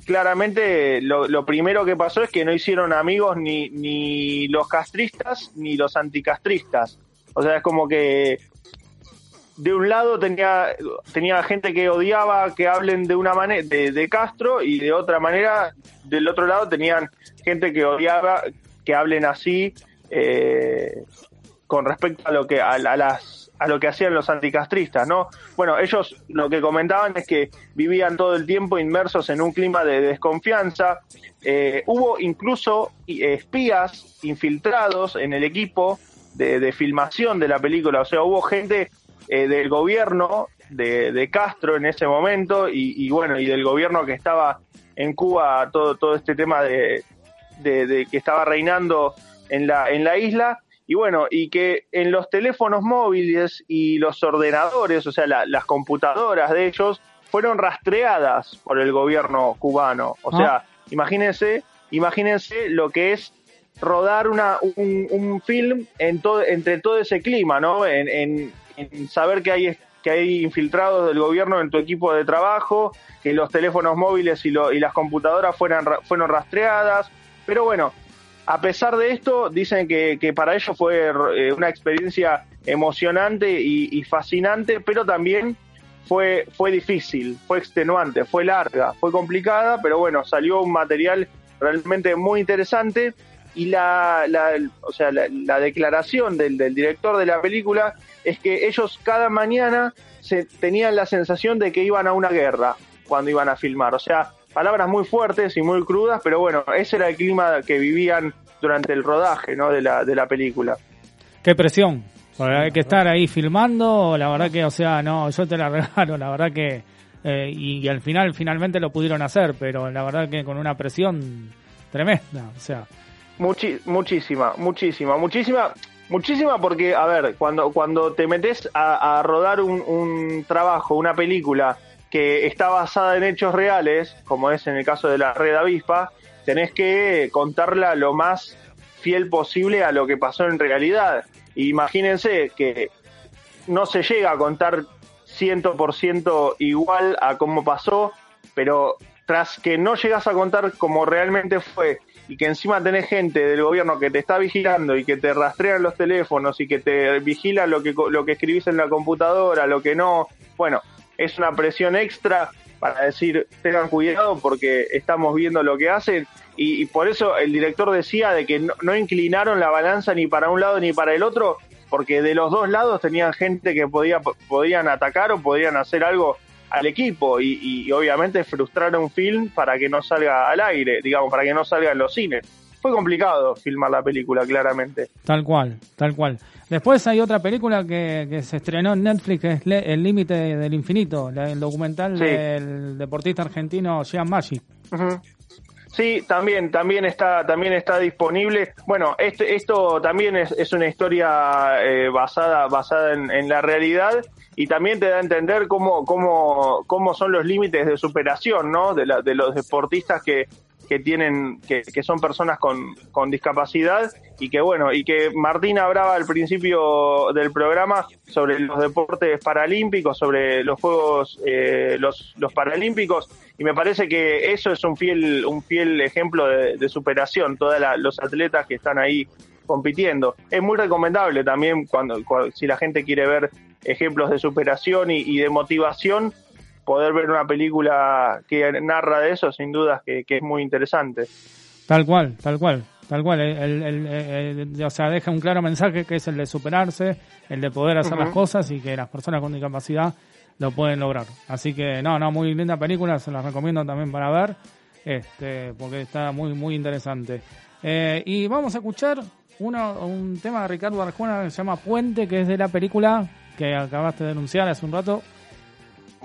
[SPEAKER 8] claramente lo, lo primero que pasó es que no hicieron amigos ni, ni los castristas ni los anticastristas. O sea, es como que de un lado tenía, tenía gente que odiaba que hablen de una manera de, Castro y de otra manera del otro lado tenían gente que odiaba que hablen así eh, con respecto a lo que a, a las a lo que hacían los anticastristas, ¿no? Bueno, ellos lo que comentaban es que vivían todo el tiempo inmersos en un clima de desconfianza. Eh, hubo incluso espías infiltrados en el equipo de, de filmación de la película, o sea, hubo gente eh, del gobierno de, de Castro en ese momento y, y bueno, y del gobierno que estaba en Cuba, todo, todo este tema de, de, de que estaba reinando en la, en la isla y bueno, y que en los teléfonos móviles y los ordenadores, o sea, la- las computadoras de ellos, fueron rastreadas por el gobierno cubano. O
[SPEAKER 2] Ah.
[SPEAKER 8] sea, imagínense, imagínense lo que es rodar una, un, un film en todo, entre todo ese clima, ¿no? En, en- en saber que hay, que hay infiltrados del gobierno en tu equipo de trabajo, que los teléfonos móviles y, lo- y las computadoras fueran, ra- fueron rastreadas. Pero bueno, a pesar de esto, dicen que, que para ellos fue eh, una experiencia emocionante y, y fascinante, pero también fue, fue difícil, fue extenuante, fue larga, fue complicada, pero bueno, salió un material realmente muy interesante y la, la, o sea, la, la declaración del, del director de la película es que ellos cada mañana se tenían la sensación de que iban a una guerra cuando iban a filmar, o sea, palabras muy fuertes y muy crudas, pero bueno, ese era el clima que vivían durante el rodaje ¿no? de, la, de la película.
[SPEAKER 2] Qué presión. Porque hay que estar ahí filmando, la verdad que, o sea, no, yo te la regalo, la verdad que, eh, y, y al final, finalmente lo pudieron hacer, pero la verdad que con una presión tremenda, o sea,
[SPEAKER 8] Muchi- muchísima, muchísima, muchísima, muchísima porque, a ver, cuando, cuando te metes a, rodar un, un trabajo, una película que está basada en hechos reales, como es en el caso de la Red Avispa, tenés que contarla lo más fiel posible a lo que pasó en realidad. Imagínense que no se llega a contar 100% igual a cómo pasó, pero tras que no llegas a contar como realmente fue y que encima tenés gente del gobierno que te está vigilando y que te rastrean los teléfonos y que te vigila lo que, lo que escribís en la computadora, lo que no, bueno, es una presión extra para decir tengan cuidado porque estamos viendo lo que hacen y, por eso el director decía de que no, no inclinaron la balanza ni para un lado ni para el otro porque de los dos lados tenían gente que podía podían atacar o podían hacer algo al equipo y, y obviamente frustrar un film para que no salga al aire, digamos, para que no salga en los cines. Fue complicado filmar la película, claramente.
[SPEAKER 2] tal cual, tal cual. Después hay otra película que, que se estrenó en Netflix, que es Le- El Límite del Infinito, el documental
[SPEAKER 8] Sí.
[SPEAKER 2] del deportista argentino Jean Maggi.
[SPEAKER 8] Ujú. Sí, también, también está, también está disponible. Bueno, este, esto también es, es una historia eh, basada, basada en, en la realidad y también te da a entender cómo, cómo, cómo son los límites de superación, ¿no? De, la- de los deportistas que, que tienen, que, que son personas con, con discapacidad y que bueno, y que Martín hablaba al principio del programa sobre los deportes paralímpicos, sobre los Juegos, eh, los, los Paralímpicos, y me parece que eso es un fiel, un fiel ejemplo de, superación, todos los atletas que están ahí compitiendo. Es muy recomendable también cuando, cua- si la gente quiere ver ejemplos de superación y de motivación, poder ver una película que narra de eso, sin dudas que, que es muy interesante.
[SPEAKER 2] Tal cual, tal cual, tal cual. El, el- el- o sea, deja un claro mensaje que es el de superarse, el de poder hacer las cosas y que las personas con discapacidad lo pueden lograr. Así que, no, no, muy linda película, se las recomiendo también para ver, este, porque está muy, muy interesante. Eh, y vamos a escuchar uno, un tema de Ricardo Arjona que se llama Puente, que es de la película que acabaste de denunciar hace un rato.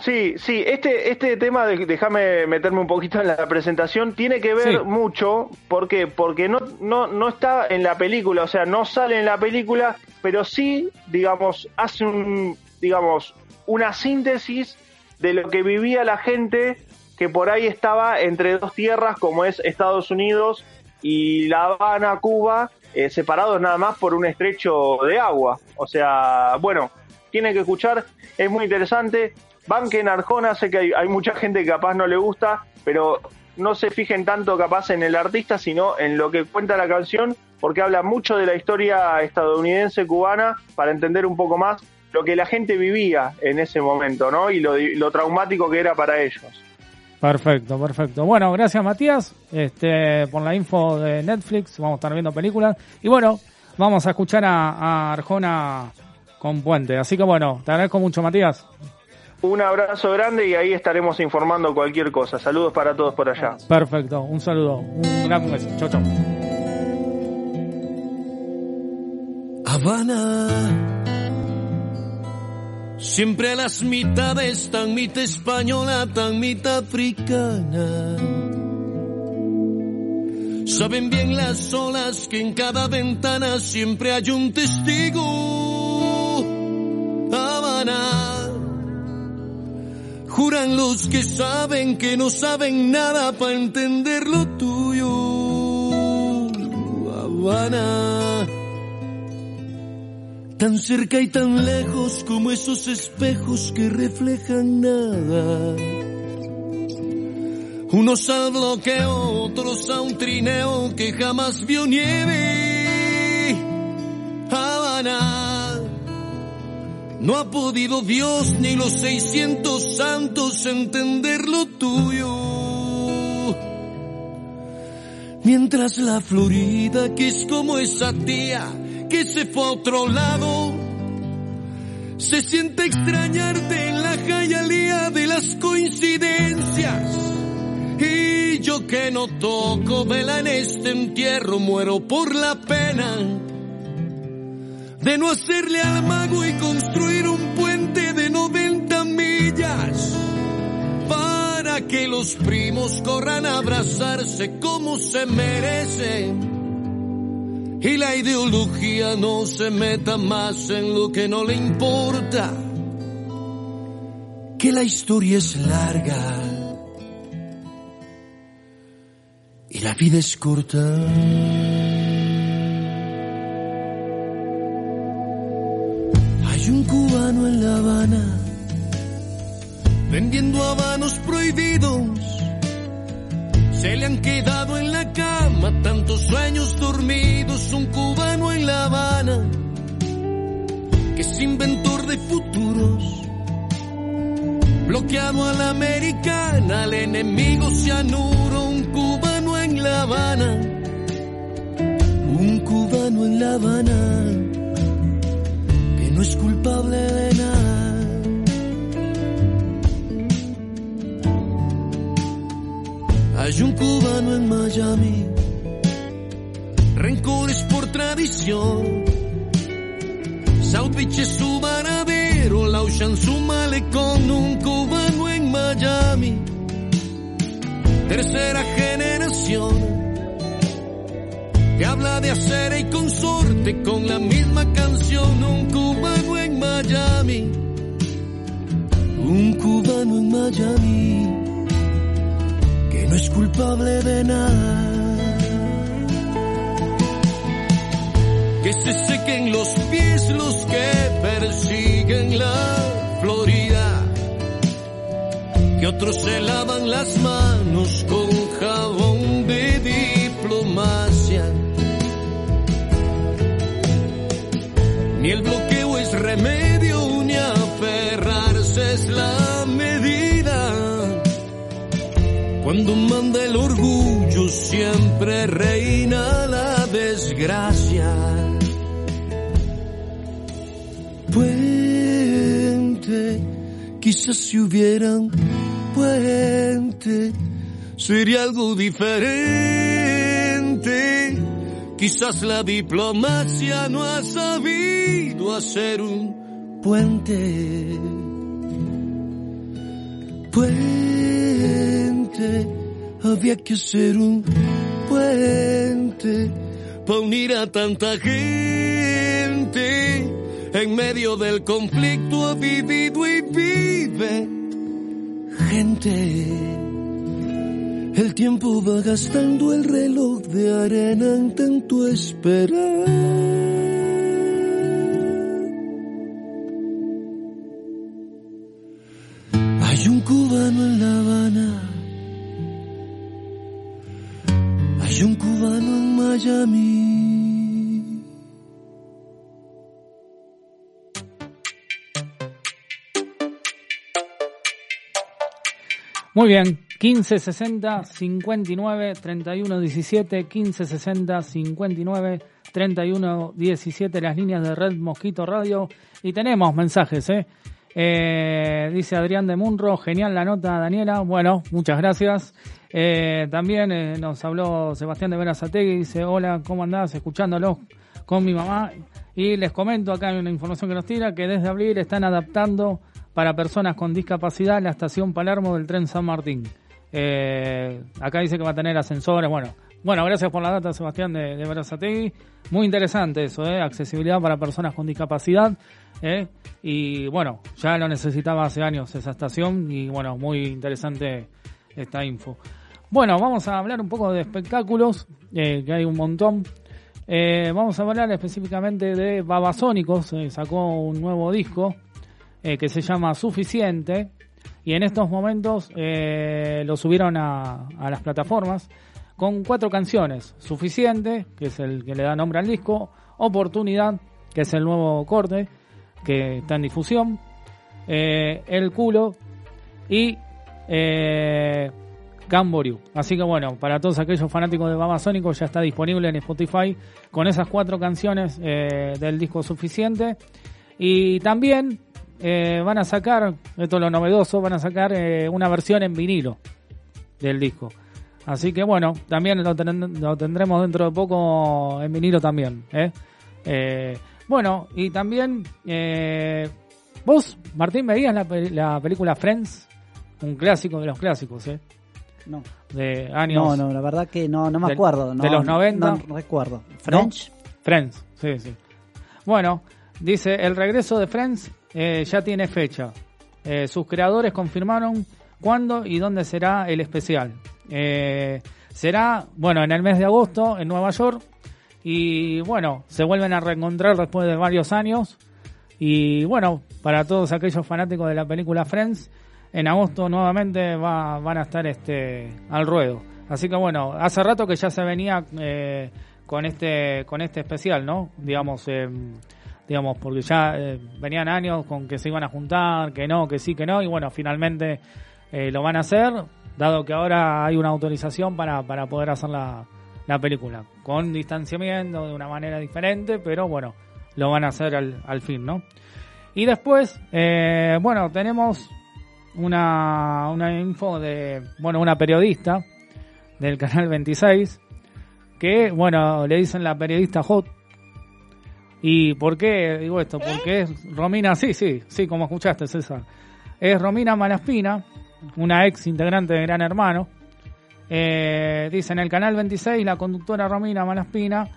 [SPEAKER 8] Sí, sí, este, este tema, de- déjame meterme un poquito en la presentación, tiene que ver
[SPEAKER 2] Sí.
[SPEAKER 8] mucho, ¿por qué? Porque no, no, no está en la película, o sea, no sale en la película, pero sí, digamos, hace un, digamos, una síntesis de lo que vivía la gente que por ahí estaba entre dos tierras, como es Estados Unidos y La Habana, Cuba, eh, separados nada más por un estrecho de agua. O sea, bueno, tienen que escuchar, es muy interesante. Banquen Arjona, sé que hay, mucha gente que capaz no le gusta, pero no se fijen tanto capaz en el artista, sino en lo que cuenta la canción, porque habla mucho de la historia estadounidense cubana para entender un poco más lo que la gente vivía en ese momento, ¿no? Y lo, lo traumático que era para ellos.
[SPEAKER 2] Perfecto, perfecto. Bueno, gracias Matías este, por la info de Netflix. Vamos a estar viendo películas. Y bueno, vamos a escuchar a, a Arjona con Puente. Así que bueno, te agradezco mucho Matías.
[SPEAKER 8] Un abrazo grande y ahí estaremos informando cualquier cosa. Saludos para todos por allá.
[SPEAKER 2] Perfecto, un saludo, un gran beso. Chau, chau.
[SPEAKER 9] Habana. Siempre a las mitades, tan mitad española, tan mitad africana. Saben bien las olas que en cada ventana siempre hay un testigo. Habana. Juran los que saben que no saben nada para entender lo tuyo. Habana. Tan cerca y tan lejos como esos espejos que reflejan nada. Unos al bloqueo, otros a un trineo que jamás vio nieve. Habana. No ha podido Dios ni los 600 santos entender lo tuyo. Mientras la Florida, que es como esa tía que se fue a otro lado, se siente extrañarte en la jayalía de las coincidencias. Y yo que no toco vela en este entierro, muero por la pena de no hacerle al mago y construir un puente de 90 millas para que los primos corran a abrazarse como se merecen y la ideología no se meta más en lo que no le importa que la historia es larga y la vida es corta. Un cubano en La Habana vendiendo habanos prohibidos. Se le han quedado en la cama tantos sueños dormidos. Un cubano en La Habana que es inventor de futuros. Bloqueado a la americana, al enemigo cianuro. Un cubano en La Habana. Un cubano en La Habana Miami, rencores por tradición. South Beach es su varadero, la Ocean su malecón, un cubano en Miami. Tercera generación que habla de acera y consorte con la misma canción, un cubano en Miami. Un cubano en Miami no es culpable de nada. Que se sequen los pies los que persiguen la Florida. Que otros se lavan las manos con jabón de diplomacia. Ni el bloqueo Cuando manda el orgullo siempre reina la desgracia. Puente, quizás si hubiera un puente, sería algo diferente. Quizás la diplomacia no ha sabido hacer un puente. Puente, había que hacer un puente para unir a tanta gente. En medio del conflicto ha vivido y vive gente. El tiempo va gastando el reloj de arena en tanto esperar. Miami.
[SPEAKER 2] Muy bien, 15 60 59 31 17, 15 60 59 31 17, las líneas de Red Mosquito Radio. Y tenemos mensajes, ¿eh? Eh, dice Adrián de Munro, genial la nota, Daniela. Bueno, muchas gracias. Eh, también eh, nos habló Sebastián de Verazategui, dice, hola, ¿cómo andás? Escuchándolo con mi mamá. Y les comento, acá hay una información que nos tira, que desde abril están adaptando para personas con discapacidad la estación Palermo del tren San Martín. Acá dice que va a tener ascensores, bueno. Bueno, gracias por la data, Sebastián de, de Verazategui. Muy interesante eso, ¿eh? accesibilidad para personas con discapacidad. ¿eh? Y bueno, ya lo necesitaba hace años esa estación y bueno, muy interesante esta info. Bueno, vamos a hablar un poco de espectáculos, eh, que hay un montón. Eh, vamos a hablar específicamente de Babasónicos, eh, sacó un nuevo disco que se llama Suficiente y en estos momentos lo subieron a las plataformas con cuatro canciones. Suficiente, que es el que le da nombre al disco, Oportunidad, que es el nuevo corte que está en difusión, eh, El culo y eh. Así que bueno, para todos aquellos fanáticos de Babasónico ya está disponible en Spotify con esas cuatro canciones eh, del disco Suficiente. Y también eh, van a sacar, esto es lo novedoso, van a sacar una versión en vinilo del disco. Así que bueno, también lo, ten- lo tendremos dentro de poco en vinilo también. ¿eh? Eh, bueno, y también eh, vos, Martín, veías la, pe- la película Friends, un clásico de los clásicos, ¿eh?
[SPEAKER 3] No.
[SPEAKER 2] de años.
[SPEAKER 3] No, no, la verdad que no, no me acuerdo. No,
[SPEAKER 2] de los 90.
[SPEAKER 3] No recuerdo. French.
[SPEAKER 2] Friends, sí, sí. Bueno, dice, el regreso de Friends eh, ya tiene fecha. Eh, sus creadores confirmaron cuándo y dónde será el especial. Eh, será, bueno, en el mes de agosto en Nueva York. Y bueno, se vuelven a reencontrar después de varios años. Y bueno, para todos aquellos fanáticos de la película Friends, en agosto nuevamente va, van a estar este al ruedo. Así que bueno, hace rato que ya se venía eh, con este con este especial, ¿no? Digamos, eh, digamos porque ya venían años con que se iban a juntar, que no, que sí, que no, y bueno, finalmente lo van a hacer, dado que ahora hay una autorización para, para poder hacer la, la película, con distanciamiento, de una manera diferente, pero bueno, lo van a hacer al, al fin, ¿no? Y después, eh, bueno, tenemos una, una info de, bueno, una periodista del canal 26, que, bueno, le dicen la periodista hot. ¿Y por qué digo esto? Porque es Romina, sí, sí, sí, como escuchaste, César. Es Romina Malaspina, una ex integrante de Gran Hermano. Eh, dice en el canal 26, la conductora Romina Malaspina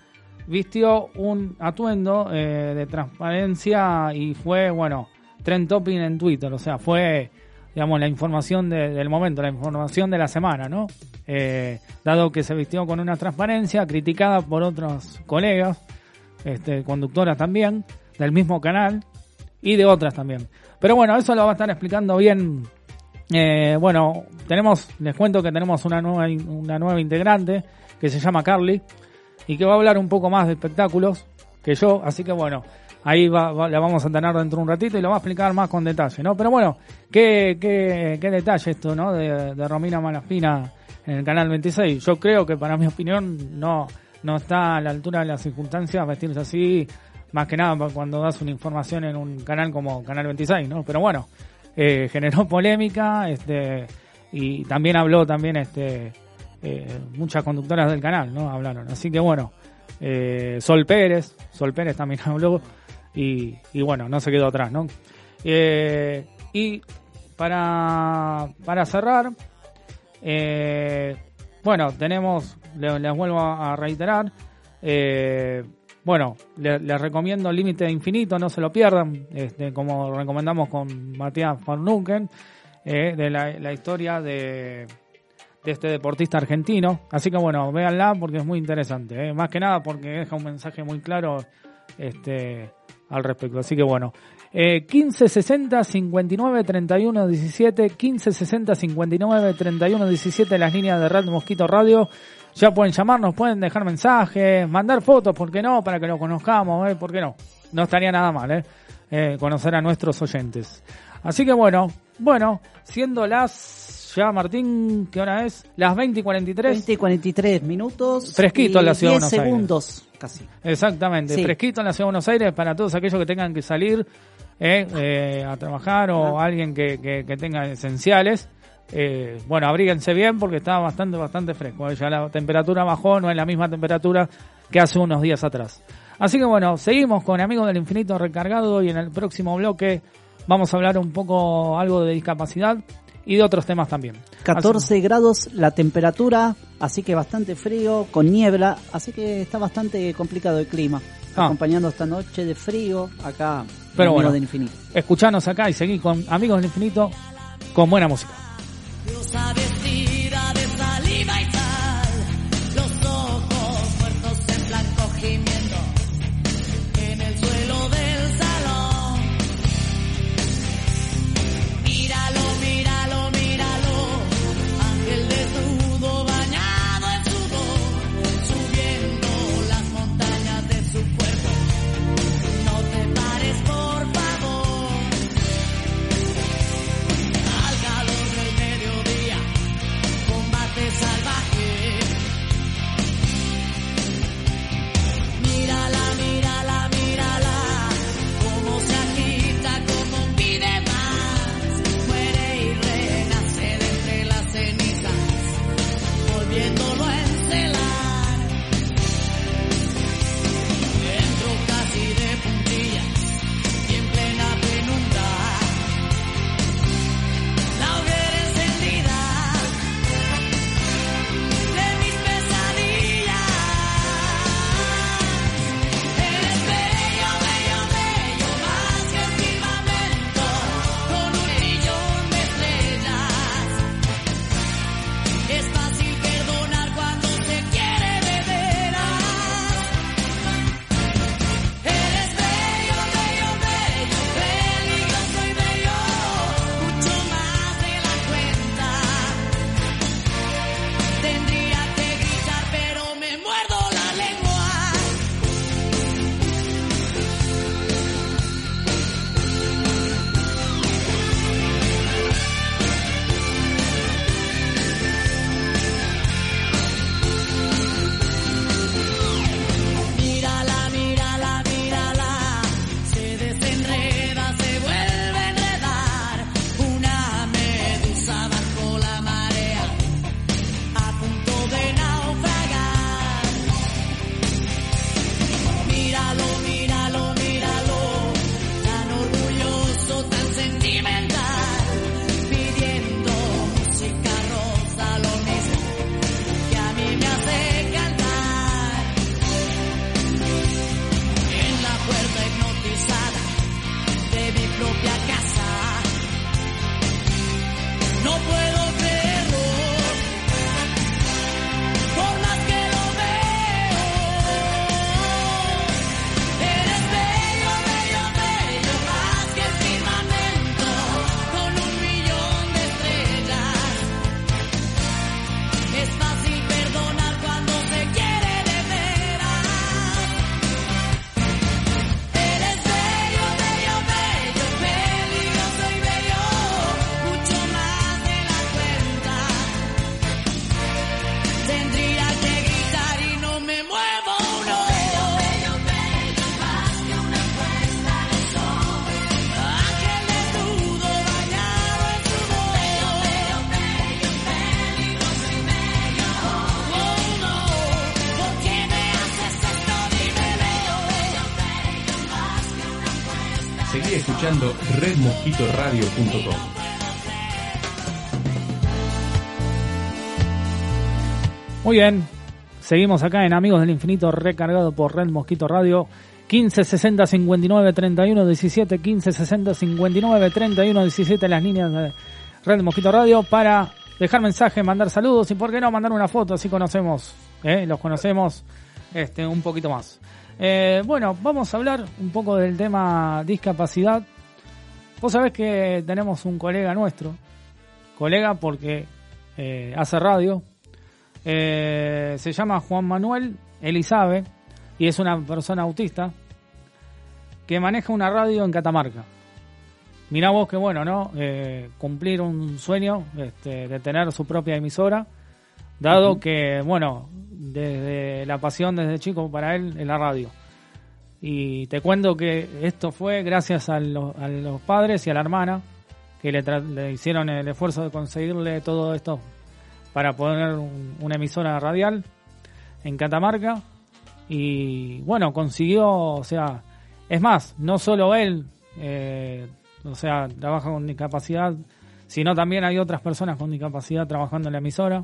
[SPEAKER 2] vistió un atuendo eh, de transparencia y fue, bueno, trend topping en Twitter. O sea, fue, digamos, la información de- del momento, la información de la semana, ¿no? Eh, dado que se vistió con una transparencia criticada por otros colegas, este, conductoras también, del mismo canal y de otras también. Pero bueno, eso lo va a estar explicando bien. Eh, bueno, tenemos, les cuento que tenemos una nueva, una nueva integrante que se llama Carly y que va a hablar un poco más de espectáculos. que yo, así que bueno, ahí va, va- la vamos a tener dentro de un ratito y lo va a explicar más con detalle, ¿no? Pero bueno, qué, qué, qué detalle esto, ¿no? De, de Romina Malaspina en el canal 26. Yo creo que para mi opinión no, no está a la altura de las circunstancias vestirse así, más que nada cuando das una información en un canal como Canal 26, ¿no? Pero bueno, eh, generó polémica, este, y también habló también, este, eh, muchas conductoras del canal, ¿no? Hablaron. Así que bueno, eh, Sol Pérez, Sol Pérez también habló, y, y bueno, no se quedó atrás, ¿no? Y para, para cerrar, bueno, tenemos, le- les, vuelvo a reiterar, bueno, le- les recomiendo Límite Infinito, no se lo pierdan, este, como recomendamos con Matías Van eh, de la, la historia de, de este deportista argentino. Así que bueno, véanla porque es muy interesante, eh, más que nada porque deja un mensaje muy claro este, al respecto. Así que bueno, eh, 1560 59 31 17, 1560 59 31 17, las líneas de Red Mosquito Radio. Ya pueden llamarnos, pueden dejar mensajes, mandar fotos, ¿por qué no? Para que lo conozcamos, ¿eh? ¿por qué no? No estaría nada mal, ¿eh? Eh, conocer a nuestros oyentes. Así que bueno, bueno, siendo las, ya Martín, ¿qué hora es? Las 20 y 43.
[SPEAKER 3] 20 y 43 minutos.
[SPEAKER 2] Fresquito en la ciudad de
[SPEAKER 3] 10
[SPEAKER 2] Buenos Aires.
[SPEAKER 3] segundos, casi.
[SPEAKER 2] Exactamente,
[SPEAKER 3] Sí.
[SPEAKER 2] fresquito en la ciudad de Buenos Aires para todos aquellos que tengan que salir eh, eh, a trabajar o alguien que, que, que tenga esenciales. Eh, bueno, abríguense bien porque está bastante, bastante fresco. Ya la temperatura bajó, no es la misma temperatura que hace unos días atrás. Así que bueno, seguimos con Amigos del Infinito recargado y en el próximo bloque vamos a hablar un poco algo de discapacidad y de otros temas también.
[SPEAKER 3] 14 grados la temperatura, así que bastante frío, con niebla, así que está bastante complicado el clima.
[SPEAKER 2] Ah.
[SPEAKER 3] Acompañando esta noche de frío acá
[SPEAKER 2] Pero
[SPEAKER 3] en
[SPEAKER 2] bueno,
[SPEAKER 3] del Infinito.
[SPEAKER 2] escuchanos acá y seguí con Amigos del Infinito con buena música.
[SPEAKER 10] Diosa vestida
[SPEAKER 1] Seguí escuchando redmosquitoradio.com.
[SPEAKER 2] Muy bien, seguimos acá en Amigos del Infinito recargado por Red Mosquito Radio. 15 60 59 31 17 15 60 59 31 17 las líneas de Red Mosquito Radio para dejar mensaje, mandar saludos y por qué no mandar una foto así conocemos, ¿eh? los conocemos este un poquito más. Eh, bueno, vamos a hablar un poco del tema discapacidad. Vos sabés que tenemos un colega nuestro, colega porque eh, hace radio, eh, se llama Juan Manuel Elizabe y es una persona autista que maneja una radio en Catamarca. Mirá vos que bueno, ¿no? Cumplir un sueño este, de tener su propia emisora, dado que, bueno, desde la pasión desde chico para él en la radio. Y te cuento que esto fue gracias a, a los padres y a la hermana que le, le hicieron el esfuerzo de conseguirle todo esto para poner un- una emisora radial en Catamarca. Y bueno, consiguió, o sea, es más, no solo él, eh, o sea, trabaja con discapacidad, sino también hay otras personas con discapacidad trabajando en la emisora,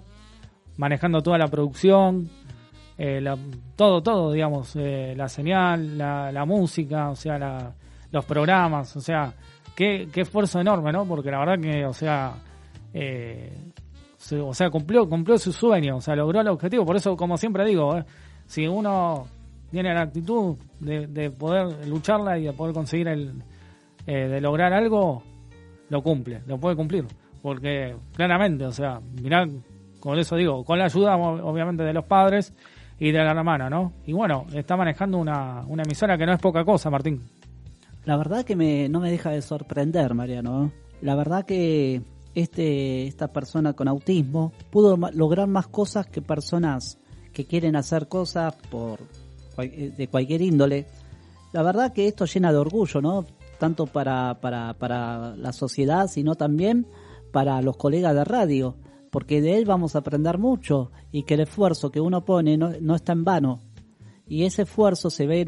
[SPEAKER 2] manejando toda la producción, eh, la- todo, todo, digamos, eh, la señal, la, la música, o sea, la- los programas, o sea, qué, qué esfuerzo enorme, ¿no? Porque la verdad que, o sea, eh, se- o sea, cumplió, cumplió su sueño, o sea, logró el objetivo. Por eso, como siempre digo, eh, si uno tiene la actitud de, de poder lucharla y de poder conseguir el, eh, de lograr algo, lo cumple, lo puede cumplir. Porque claramente, o sea, mirá, con eso digo, con la ayuda obviamente de los padres y de la hermana, ¿no? Y bueno, está manejando una, una emisora que no es poca cosa, Martín.
[SPEAKER 3] La verdad que me, no me deja de sorprender, Mariano. La verdad que este, esta persona con autismo pudo lograr más cosas que personas que quieren hacer cosas por eh, de cualquier índole. La verdad que esto llena de orgullo, ¿no? Tanto para, para, para la sociedad, sino también para los colegas de radio, porque de él vamos a aprender mucho y que el esfuerzo que uno pone no, no está en vano y ese esfuerzo se ve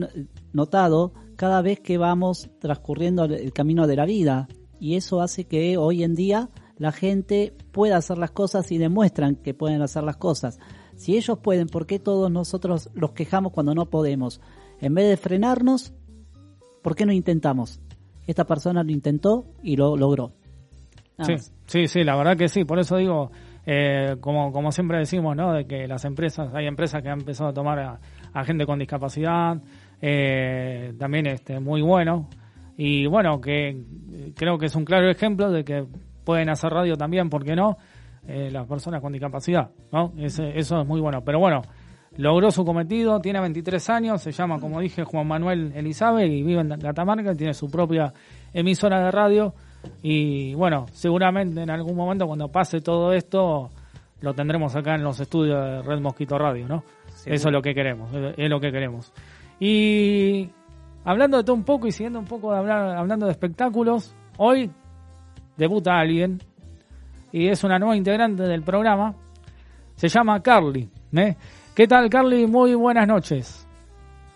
[SPEAKER 3] notado cada vez que vamos transcurriendo el camino de la vida y eso hace que hoy en día la gente pueda hacer las cosas y demuestran que pueden hacer las cosas. Si ellos pueden, ¿por qué todos nosotros los quejamos cuando no podemos? En vez de frenarnos, ¿por qué no intentamos? Esta persona lo intentó y lo logró. Nada
[SPEAKER 2] Sí,
[SPEAKER 3] más.
[SPEAKER 2] sí, sí, la verdad que sí. Por eso digo, eh, como, como siempre decimos, ¿no? De que las empresas, hay empresas que han empezado a tomar a, gente con discapacidad, eh, también este, muy bueno. Y bueno, que creo que es un claro ejemplo de que pueden hacer radio también, ¿por qué no? Eh, las personas con discapacidad, ¿no? Ese- eso es muy bueno. Pero bueno, logró su cometido, tiene 23 años, se llama, como dije, Juan Manuel Elizabeth y vive en Catamarca, tiene su propia emisora de radio. Y bueno, seguramente en algún momento cuando pase todo esto, lo tendremos acá en los estudios de Red Mosquito Radio, ¿no? Eso es lo que queremos, es es lo que queremos. Y hablando de todo un poco y siguiendo un poco de hablar, hablando de espectáculos, hoy debuta alguien y es una nueva integrante del programa. Se llama Carly. ¿eh? ¿Qué tal, Carly? Muy buenas noches.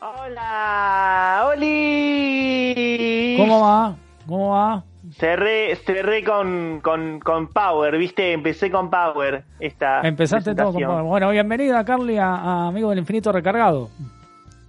[SPEAKER 8] Hola, Oli.
[SPEAKER 2] ¿Cómo va? ¿Cómo va?
[SPEAKER 8] Cerré, cerré con, con, con Power, ¿viste? Empecé con Power esta
[SPEAKER 2] Empezaste todo con...
[SPEAKER 8] presentación.
[SPEAKER 2] Bueno, bienvenida, Carly, a, a Amigo del Infinito Recargado.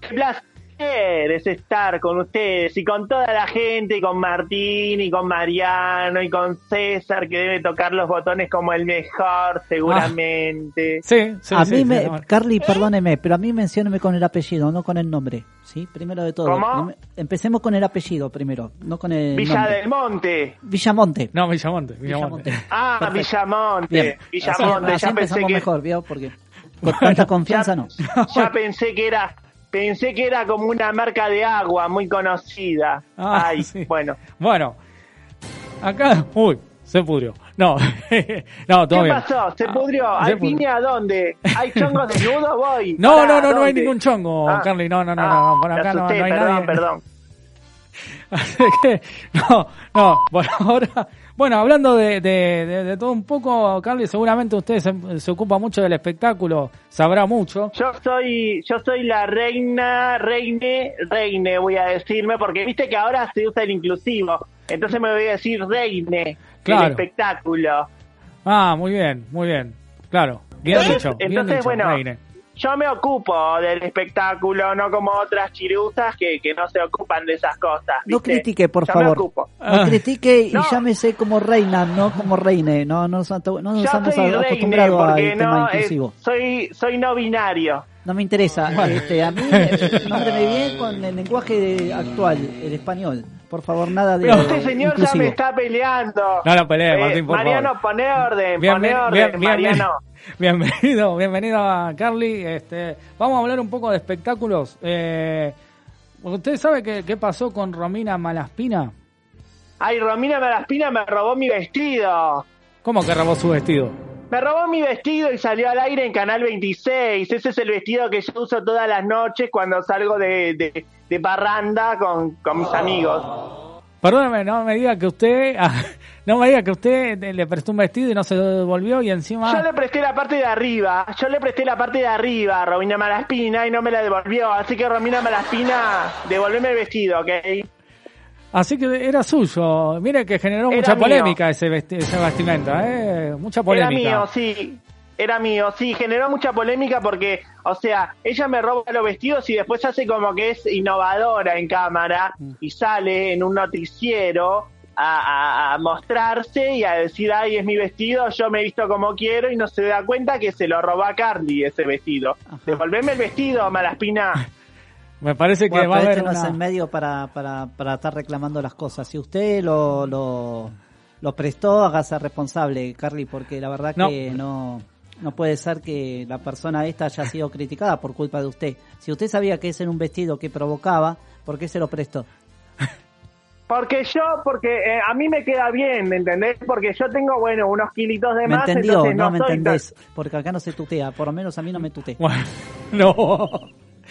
[SPEAKER 8] Placer es estar con ustedes y con toda la gente, y con Martín y con Mariano y con César que debe tocar los botones como el mejor seguramente.
[SPEAKER 2] Sí, sí,
[SPEAKER 3] a
[SPEAKER 2] sí,
[SPEAKER 3] mí
[SPEAKER 2] sí,
[SPEAKER 3] me. Carly, perdóneme, pero a mí mencióneme con el apellido, no con el nombre. ¿Sí? Primero de todo.
[SPEAKER 8] ¿Cómo?
[SPEAKER 3] Empecemos con el apellido primero, no con el
[SPEAKER 8] Villa
[SPEAKER 3] nombre.
[SPEAKER 8] del Monte.
[SPEAKER 3] Villamonte.
[SPEAKER 2] No, Villamonte, Villamonte.
[SPEAKER 3] Villamonte.
[SPEAKER 8] Ah,
[SPEAKER 3] Perfecto.
[SPEAKER 8] Villamonte.
[SPEAKER 3] Bien. Así,
[SPEAKER 8] Villamonte,
[SPEAKER 3] así
[SPEAKER 8] ya pensé
[SPEAKER 3] empezamos
[SPEAKER 8] que
[SPEAKER 3] mejor, ¿vio? Porque con tanta confianza no.
[SPEAKER 8] ya pensé que era pensé que era como una marca de agua muy conocida.
[SPEAKER 2] Ah,
[SPEAKER 8] Ay,
[SPEAKER 2] sí.
[SPEAKER 8] bueno.
[SPEAKER 2] Bueno, acá... Uy, se pudrió. No, no, todo
[SPEAKER 8] ¿Qué
[SPEAKER 2] bien.
[SPEAKER 8] pasó? ¿Se pudrió?
[SPEAKER 2] Ah,
[SPEAKER 8] ¿Al fin a dónde? ¿Hay chongos desnudos? Voy.
[SPEAKER 2] No,
[SPEAKER 8] Pará,
[SPEAKER 2] no, no, no hay ningún chongo,
[SPEAKER 8] Ah,
[SPEAKER 2] Carly. No, no, no,
[SPEAKER 8] ah,
[SPEAKER 2] no, por acá no, hay
[SPEAKER 8] perdón,
[SPEAKER 2] nadie.
[SPEAKER 8] perdón.
[SPEAKER 2] Así que, no, no, por ahora. Bueno, hablando de, de, de- de todo un poco, Carly, seguramente usted se, se ocupa mucho del espectáculo, sabrá mucho.
[SPEAKER 8] Yo soy, yo soy la reina, reine, reine, voy a decirme, porque viste que ahora se usa el inclusivo. Entonces me voy a decir reine
[SPEAKER 2] Claro.
[SPEAKER 8] del espectáculo.
[SPEAKER 2] Ah, muy bien, muy bien. Claro, bien
[SPEAKER 8] Entonces-
[SPEAKER 2] dicho, bien
[SPEAKER 8] entonces,
[SPEAKER 2] dicho,
[SPEAKER 8] bueno,
[SPEAKER 2] Reine.
[SPEAKER 8] Yo me ocupo del espectáculo, no como otras chiruzas que, que no se ocupan de esas cosas.
[SPEAKER 3] No critique, por
[SPEAKER 8] Yo me
[SPEAKER 3] favor.
[SPEAKER 8] ocupo.
[SPEAKER 3] No critique y
[SPEAKER 8] No.
[SPEAKER 3] llámese como reina, no como reine. No, no, nos- no nos hemos acostumbrado al
[SPEAKER 8] porque
[SPEAKER 3] tema
[SPEAKER 8] no, eh,
[SPEAKER 3] inclusivo.
[SPEAKER 8] soy, soy no binario.
[SPEAKER 3] No me interesa. Este, a mí, nómbreme bien con el lenguaje de- actual, el español. Por favor, nada de
[SPEAKER 8] Pero este señor ya
[SPEAKER 3] inclusivo.
[SPEAKER 8] me está peleando.
[SPEAKER 2] No lo pelee,
[SPEAKER 8] Eh,
[SPEAKER 2] Martín, por
[SPEAKER 8] Mariano,
[SPEAKER 2] favor.
[SPEAKER 8] pone orden, pone orden,
[SPEAKER 2] bien, bien,
[SPEAKER 8] Mariano.
[SPEAKER 2] Bienvenido, bienvenido a Carly. Este, vamos a hablar un poco de espectáculos. Eh, ¿Usted sabe qué, qué pasó con Romina Malaspina?
[SPEAKER 8] Ay, Romina Malaspina me robó mi vestido.
[SPEAKER 2] ¿Cómo que robó su vestido?
[SPEAKER 8] Me robó mi vestido y salió al aire en Canal 26. Ese es el vestido que yo uso todas las noches cuando salgo de, de, de parranda con, con mis amigos.
[SPEAKER 2] Perdóname, no me diga que usted, ah, no me diga que usted le prestó un vestido y no se lo devolvió y encima.
[SPEAKER 8] Yo le presté la parte de arriba, yo le presté la parte de arriba a Romina Malaspina y no me la devolvió. Así que Romina Malaspina, devolveme el vestido, ¿ok?
[SPEAKER 2] Así que era suyo. Mire que generó
[SPEAKER 8] Era
[SPEAKER 2] mucha
[SPEAKER 8] mío.
[SPEAKER 2] polémica ese vesti- esa vestimenta, ¿eh? Mucha polémica.
[SPEAKER 8] Era mío, sí. Era mío, sí, generó mucha polémica porque, o sea, ella me roba los vestidos y después hace como que es innovadora en cámara y sale en un noticiero a, a- a mostrarse y a decir, ay, es mi vestido, yo me he visto como quiero y no se da cuenta que se lo robó a Carly ese vestido. Devolveme el vestido, Malaspina.
[SPEAKER 2] Me parece que
[SPEAKER 3] Bueno,
[SPEAKER 2] va a haber
[SPEAKER 3] este no es el medio para, para, para estar reclamando las cosas. Si usted lo, lo, lo prestó, hágase responsable, Carly, porque la verdad
[SPEAKER 2] No.
[SPEAKER 3] que no, no puede ser que la persona esta haya sido criticada por culpa de usted. Si usted sabía que ese era un vestido que provocaba, ¿por qué se lo prestó?
[SPEAKER 8] Porque yo, porque eh, a mí me queda bien, ¿me entendés? Porque yo tengo, bueno, unos kilitos de
[SPEAKER 3] ¿Me
[SPEAKER 8] más,
[SPEAKER 3] entendió?
[SPEAKER 8] entonces
[SPEAKER 3] No,
[SPEAKER 8] no,
[SPEAKER 3] me
[SPEAKER 8] tan-
[SPEAKER 3] entendés. Porque acá no se tutea, por lo menos a mí no me tutea.
[SPEAKER 2] Bueno, no.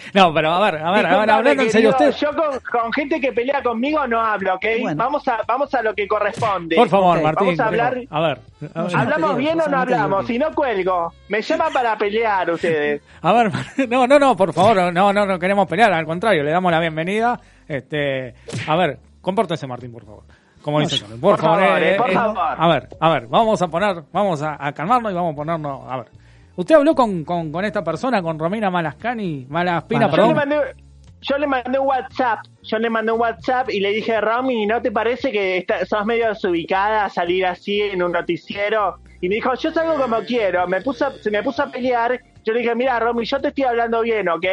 [SPEAKER 2] No, pero a ver, a ver, a ver, hablando en serio usted.
[SPEAKER 8] Yo con, con gente que pelea conmigo no hablo, ¿ok?
[SPEAKER 3] Bueno.
[SPEAKER 8] Vamos, a, vamos a lo que corresponde.
[SPEAKER 2] Por favor, Martín.
[SPEAKER 8] vamos a hablar-
[SPEAKER 2] A ver, a ver,
[SPEAKER 3] yo no
[SPEAKER 8] ¿Hablamos
[SPEAKER 3] peleo,
[SPEAKER 8] bien o no hablamos? Si no cuelgo. Me llaman para pelear ustedes.
[SPEAKER 2] a ver, no, no, no, por favor, no, no, no queremos pelear, al contrario, le damos la bienvenida. Este, a ver, compórtese, Martín, por favor. Como dice por,
[SPEAKER 8] por favor, eh, por
[SPEAKER 2] eh,
[SPEAKER 8] favor.
[SPEAKER 2] A ver, a ver, vamos a poner, vamos a, a calmarnos y vamos a ponernos, a ver. ¿Usted habló con, con, con esta persona, con Romina Malascani, Malaspina,
[SPEAKER 3] Bueno,
[SPEAKER 8] Yo le,
[SPEAKER 2] perdón?
[SPEAKER 8] mandé, yo le mandé un WhatsApp. Yo le mandé un WhatsApp y le dije, Romy, ¿no te parece que está- sos medio desubicada a salir así en un noticiero? Y me dijo, yo salgo como quiero. Me puso, se me puso a pelear. Yo le dije, mira, Romy, yo te estoy hablando bien, ¿ok?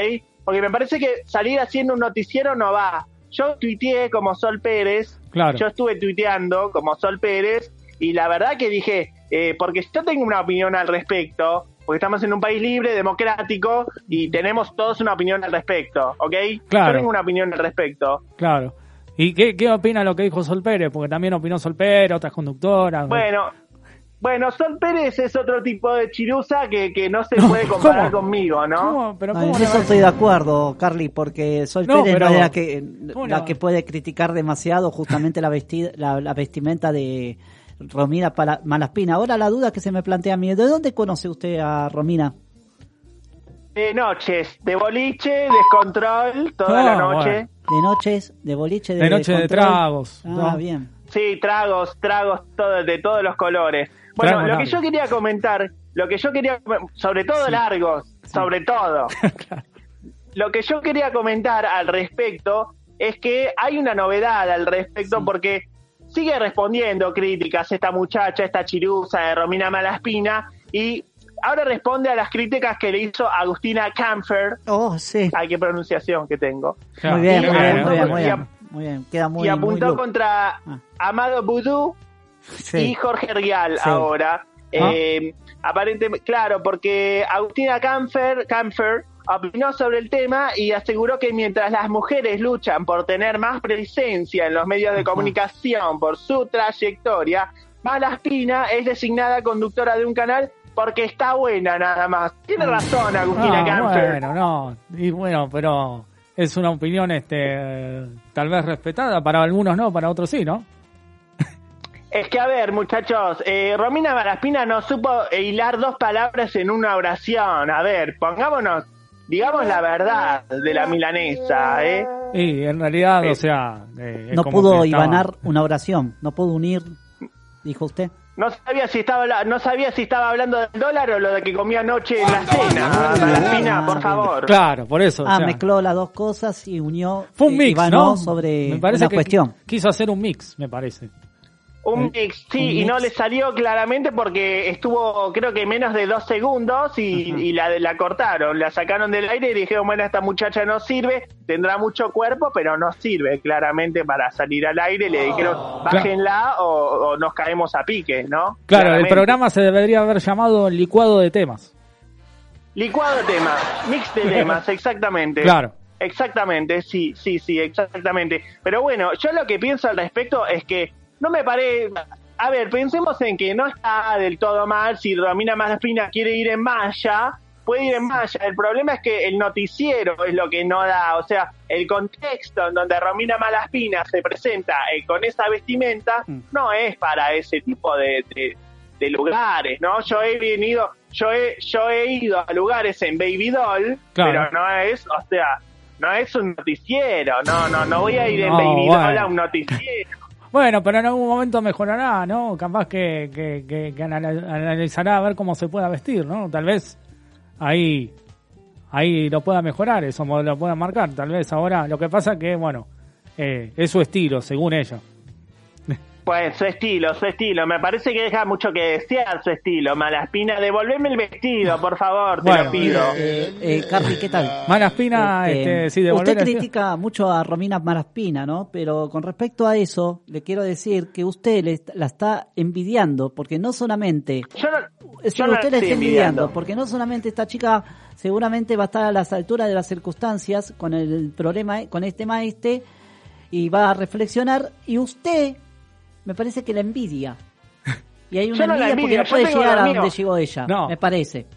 [SPEAKER 8] Porque me parece que salir así en un noticiero no va. Yo tuiteé como Sol Pérez.
[SPEAKER 2] Claro.
[SPEAKER 8] Yo estuve tuiteando como Sol Pérez. Y la verdad que dije, eh, porque yo tengo una opinión al respecto, porque estamos en un país libre, democrático, y tenemos todos una opinión al respecto, ¿ok?
[SPEAKER 2] Claro.
[SPEAKER 8] Yo tengo una opinión al respecto.
[SPEAKER 2] Claro. ¿Y qué, qué opina lo que dijo Sol Pérez? Porque también opinó Sol Pérez, otras conductoras.
[SPEAKER 8] Bueno, bueno, Sol Pérez es otro tipo de chirusa que, que no se puede comparar
[SPEAKER 2] ¿cómo?
[SPEAKER 8] conmigo, ¿no?
[SPEAKER 2] ¿Cómo? Pero
[SPEAKER 3] No,
[SPEAKER 2] ¿cómo
[SPEAKER 3] en eso estoy de acuerdo, Carly, porque Sol
[SPEAKER 2] No,
[SPEAKER 3] Pérez
[SPEAKER 2] pero-
[SPEAKER 3] no es la que,
[SPEAKER 2] ¿Cómo le
[SPEAKER 3] la que puede criticar demasiado justamente la, vestida, la, la vestimenta de Romina Malaspina. Ahora la duda que se me plantea a mí, ¿de dónde conoce usted a Romina?
[SPEAKER 8] De noches, de boliche, descontrol, toda
[SPEAKER 2] Ah,
[SPEAKER 8] la noche.
[SPEAKER 2] bueno.
[SPEAKER 3] De noches, de boliche, de,
[SPEAKER 2] De noche de tragos,
[SPEAKER 3] Ah,
[SPEAKER 2] ¿no?
[SPEAKER 3] bien.
[SPEAKER 8] Sí, tragos, tragos todo, de todos los colores. Bueno,
[SPEAKER 2] Tragos
[SPEAKER 8] lo que yo quería comentar, lo que yo quería, sobre todo largos, sobre todo. Lo que yo quería comentar al respecto es que hay una novedad al respecto porque sigue respondiendo críticas esta muchacha, esta chirusa de Romina Malaspina y ahora responde a las críticas que le hizo Agustina Camfer.
[SPEAKER 3] Oh, sí.
[SPEAKER 8] Ay, qué pronunciación que tengo.
[SPEAKER 2] Claro.
[SPEAKER 3] Muy bien,
[SPEAKER 8] Y
[SPEAKER 3] muy bien,
[SPEAKER 8] apuntó
[SPEAKER 3] muy bien, muy bien. Muy bien, queda muy
[SPEAKER 8] y apuntó contra
[SPEAKER 3] Ah.
[SPEAKER 8] Amado Boudou
[SPEAKER 3] Sí.
[SPEAKER 8] y Jorge Rial
[SPEAKER 3] Sí.
[SPEAKER 8] ahora.
[SPEAKER 2] Ah.
[SPEAKER 8] Eh, aparentemente, claro, porque Agustina Camfer, Camfer opinó sobre el tema y aseguró que mientras las mujeres luchan por tener más presencia en los medios de comunicación por su trayectoria, Malaspina es designada conductora de un canal porque está buena nada más. Tiene razón Agustina
[SPEAKER 2] Ah,
[SPEAKER 8] Camfer.
[SPEAKER 2] bueno, no. Y bueno, pero es una opinión este tal vez respetada, para algunos no, para otros sí, ¿no?
[SPEAKER 8] Es que, a ver, muchachos, eh, Romina Malaspina no supo hilar dos palabras en una oración. A ver, pongámonos, digamos la verdad de la milanesa, ¿eh?
[SPEAKER 2] Y en realidad, o sea... eh,
[SPEAKER 3] No
[SPEAKER 2] como
[SPEAKER 3] pudo ibanar una oración, no pudo unir, dijo usted.
[SPEAKER 8] No sabía si estaba no sabía si estaba hablando del dólar o lo de que comió anoche en la cena. Malaspina, por favor.
[SPEAKER 2] Claro, por eso. o
[SPEAKER 3] Ah,
[SPEAKER 2] sea,
[SPEAKER 3] mezcló las dos cosas y unió
[SPEAKER 2] fue un
[SPEAKER 3] eh,
[SPEAKER 2] mix, ¿no?
[SPEAKER 3] sobre
[SPEAKER 2] me parece
[SPEAKER 3] una
[SPEAKER 2] que
[SPEAKER 3] cuestión.
[SPEAKER 2] quiso hacer un mix, me parece.
[SPEAKER 8] Un mix, sí,
[SPEAKER 3] Un
[SPEAKER 8] y no le salió claramente porque estuvo, creo que menos de dos segundos y, y la, la cortaron, la sacaron del aire y dijeron, bueno, esta muchacha no sirve, tendrá mucho cuerpo, pero no sirve claramente para salir al aire. Le dijeron, bájenla o, o nos caemos a pique, ¿no?
[SPEAKER 2] Claro, el programa se debería haber llamado Licuado de Temas.
[SPEAKER 8] Licuado de temas, mix de temas, exactamente.
[SPEAKER 2] Claro.
[SPEAKER 8] Exactamente, sí, sí, sí, exactamente. Pero bueno, yo lo que pienso al respecto es que no me parece... A ver, pensemos en que no está del todo mal si Romina Malaspina quiere ir en malla, puede ir en malla. El problema es que el noticiero es lo que no da, o sea, el contexto en donde Romina Malaspina se presenta eh, con esa vestimenta
[SPEAKER 2] Mm.
[SPEAKER 8] no es para ese tipo de, de- de lugares, ¿no? Yo he venido, yo he, yo he ido a lugares en Baby Doll,
[SPEAKER 2] Claro.
[SPEAKER 8] pero no es, o sea, no es un noticiero, no, no, no voy a ir en
[SPEAKER 2] No,
[SPEAKER 8] Baby
[SPEAKER 2] bueno.
[SPEAKER 8] Doll a un noticiero.
[SPEAKER 2] Bueno, pero en algún momento mejorará, ¿no? Capaz que, que, que- que anal- analizará a ver cómo se pueda vestir, ¿no? Tal vez ahí ahí lo pueda mejorar, eso lo pueda marcar. Tal vez ahora lo que pasa que, bueno, eh, es su estilo, según ella.
[SPEAKER 8] Pues su estilo, su estilo, me parece que deja mucho que desear su estilo. Malaspina, devolveme el vestido, por favor, te
[SPEAKER 2] Bueno,
[SPEAKER 8] lo pido.
[SPEAKER 3] Eh, eh, Carly, ¿qué tal?
[SPEAKER 2] Malaspina, este, sí, devolver
[SPEAKER 3] usted critica mucho a Romina Malaspina, ¿no? Pero con respecto a eso, le quiero decir que usted le la está envidiando, porque no solamente
[SPEAKER 8] Yo no,
[SPEAKER 3] Sí,
[SPEAKER 8] yo no
[SPEAKER 3] usted
[SPEAKER 8] estoy
[SPEAKER 3] está envidiando,
[SPEAKER 8] envidiando.
[SPEAKER 3] porque no solamente esta chica seguramente va a estar a las alturas de las circunstancias con el problema, con este maestre, y va a reflexionar, y usted me parece que la envidia. Y hay una
[SPEAKER 8] no
[SPEAKER 3] envidia porque no puede llegar a donde llegó ella,
[SPEAKER 2] No.
[SPEAKER 3] me parece.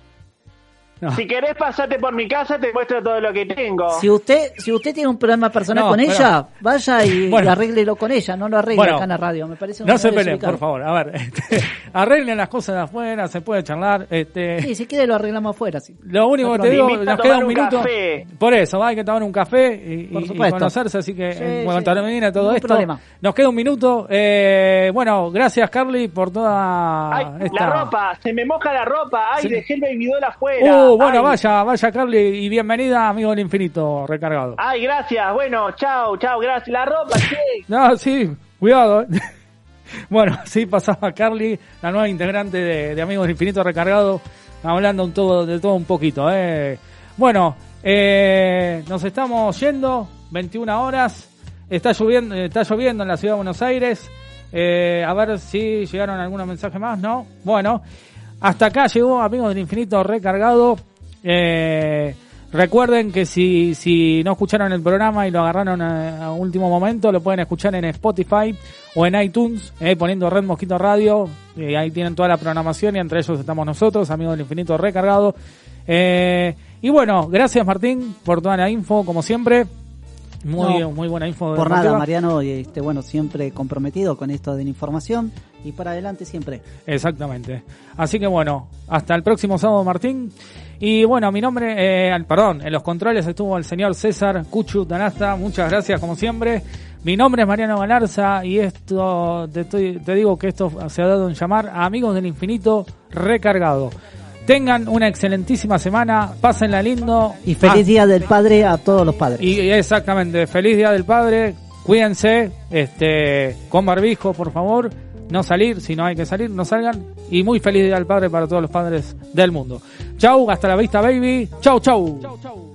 [SPEAKER 2] No.
[SPEAKER 8] Si querés pasarte por mi casa, te muestro todo lo que tengo.
[SPEAKER 3] Si usted, si usted tiene un problema personal
[SPEAKER 2] No,
[SPEAKER 3] con ella, vaya y,
[SPEAKER 2] Bueno.
[SPEAKER 3] y arréglelo con ella, no lo arregle
[SPEAKER 2] Bueno,
[SPEAKER 3] acá en la radio. Me parece un
[SPEAKER 2] No se peleen, por favor. A ver, este, arreglen las cosas de afuera, se puede charlar. Este,
[SPEAKER 3] Sí, si quiere lo arreglamos afuera, sí.
[SPEAKER 2] Lo único que te digo, nos queda un minuto.
[SPEAKER 8] café.
[SPEAKER 2] Por eso, hay que tomar un café y,
[SPEAKER 3] Por
[SPEAKER 2] y- conocerse, así que
[SPEAKER 3] Sí,
[SPEAKER 2] eh,
[SPEAKER 3] sí.
[SPEAKER 2] cuando termine todo esto,
[SPEAKER 3] problema.
[SPEAKER 2] nos queda un minuto. Eh, bueno, gracias Carly por toda
[SPEAKER 8] Ay,
[SPEAKER 2] esta...
[SPEAKER 8] la ropa, se me moja la ropa. Ay,
[SPEAKER 2] Sí.
[SPEAKER 8] dejé el baby doll afuera.
[SPEAKER 2] Uh, bueno,
[SPEAKER 8] Ay.
[SPEAKER 2] vaya, vaya Carly y bienvenida, amigo del infinito recargado.
[SPEAKER 8] Ay, gracias. Bueno, chao, chao, gracias. La ropa, che.
[SPEAKER 2] No, sí, cuidado. eh. bueno, sí pasaba Carly, la nueva integrante de, de Amigos del Infinito Recargado, hablando un todo, de todo un poquito. Eh. Bueno, eh, nos estamos yendo, 21 horas, está lloviendo, está lloviendo en la ciudad de Buenos Aires. Eh, a ver si llegaron algunos mensajes más, ¿no? Bueno, hasta acá llegó Amigos del Infinito Recargado. Eh, recuerden que si, si no escucharon el programa y lo agarraron a, último momento, lo pueden escuchar en Spotify o en iTunes, eh, poniendo Red Mosquito Radio. Ahí tienen toda la programación y entre ellos estamos nosotros, Amigos del Infinito Recargado. Eh, y bueno, gracias Martín por toda la info, como siempre. Muy,
[SPEAKER 3] No,
[SPEAKER 2] muy buena info.
[SPEAKER 3] Por nada, Mariano, y este, bueno, siempre comprometido con esto de la información y para adelante siempre.
[SPEAKER 2] Exactamente. Así que bueno, hasta el próximo sábado, Martín. Y bueno, mi nombre, eh, perdón, en los controles estuvo el señor César Cuchu Danasta. Muchas gracias, como siempre. Mi nombre es Mariano Galarza y esto, te, estoy- te digo que esto se ha dado en llamar a Amigos del Infinito Recargado. Tengan una excelentísima semana, pásenla lindo.
[SPEAKER 3] Y feliz
[SPEAKER 2] Ah,
[SPEAKER 3] Día del Padre a todos los padres.
[SPEAKER 2] y exactamente, feliz Día del Padre. Cuídense, este, con barbijo, por favor. No salir, si no hay que salir, no salgan. Y muy feliz Día del Padre para todos los padres del mundo. Chau, hasta la vista, baby. Chau, chau. chau, chau.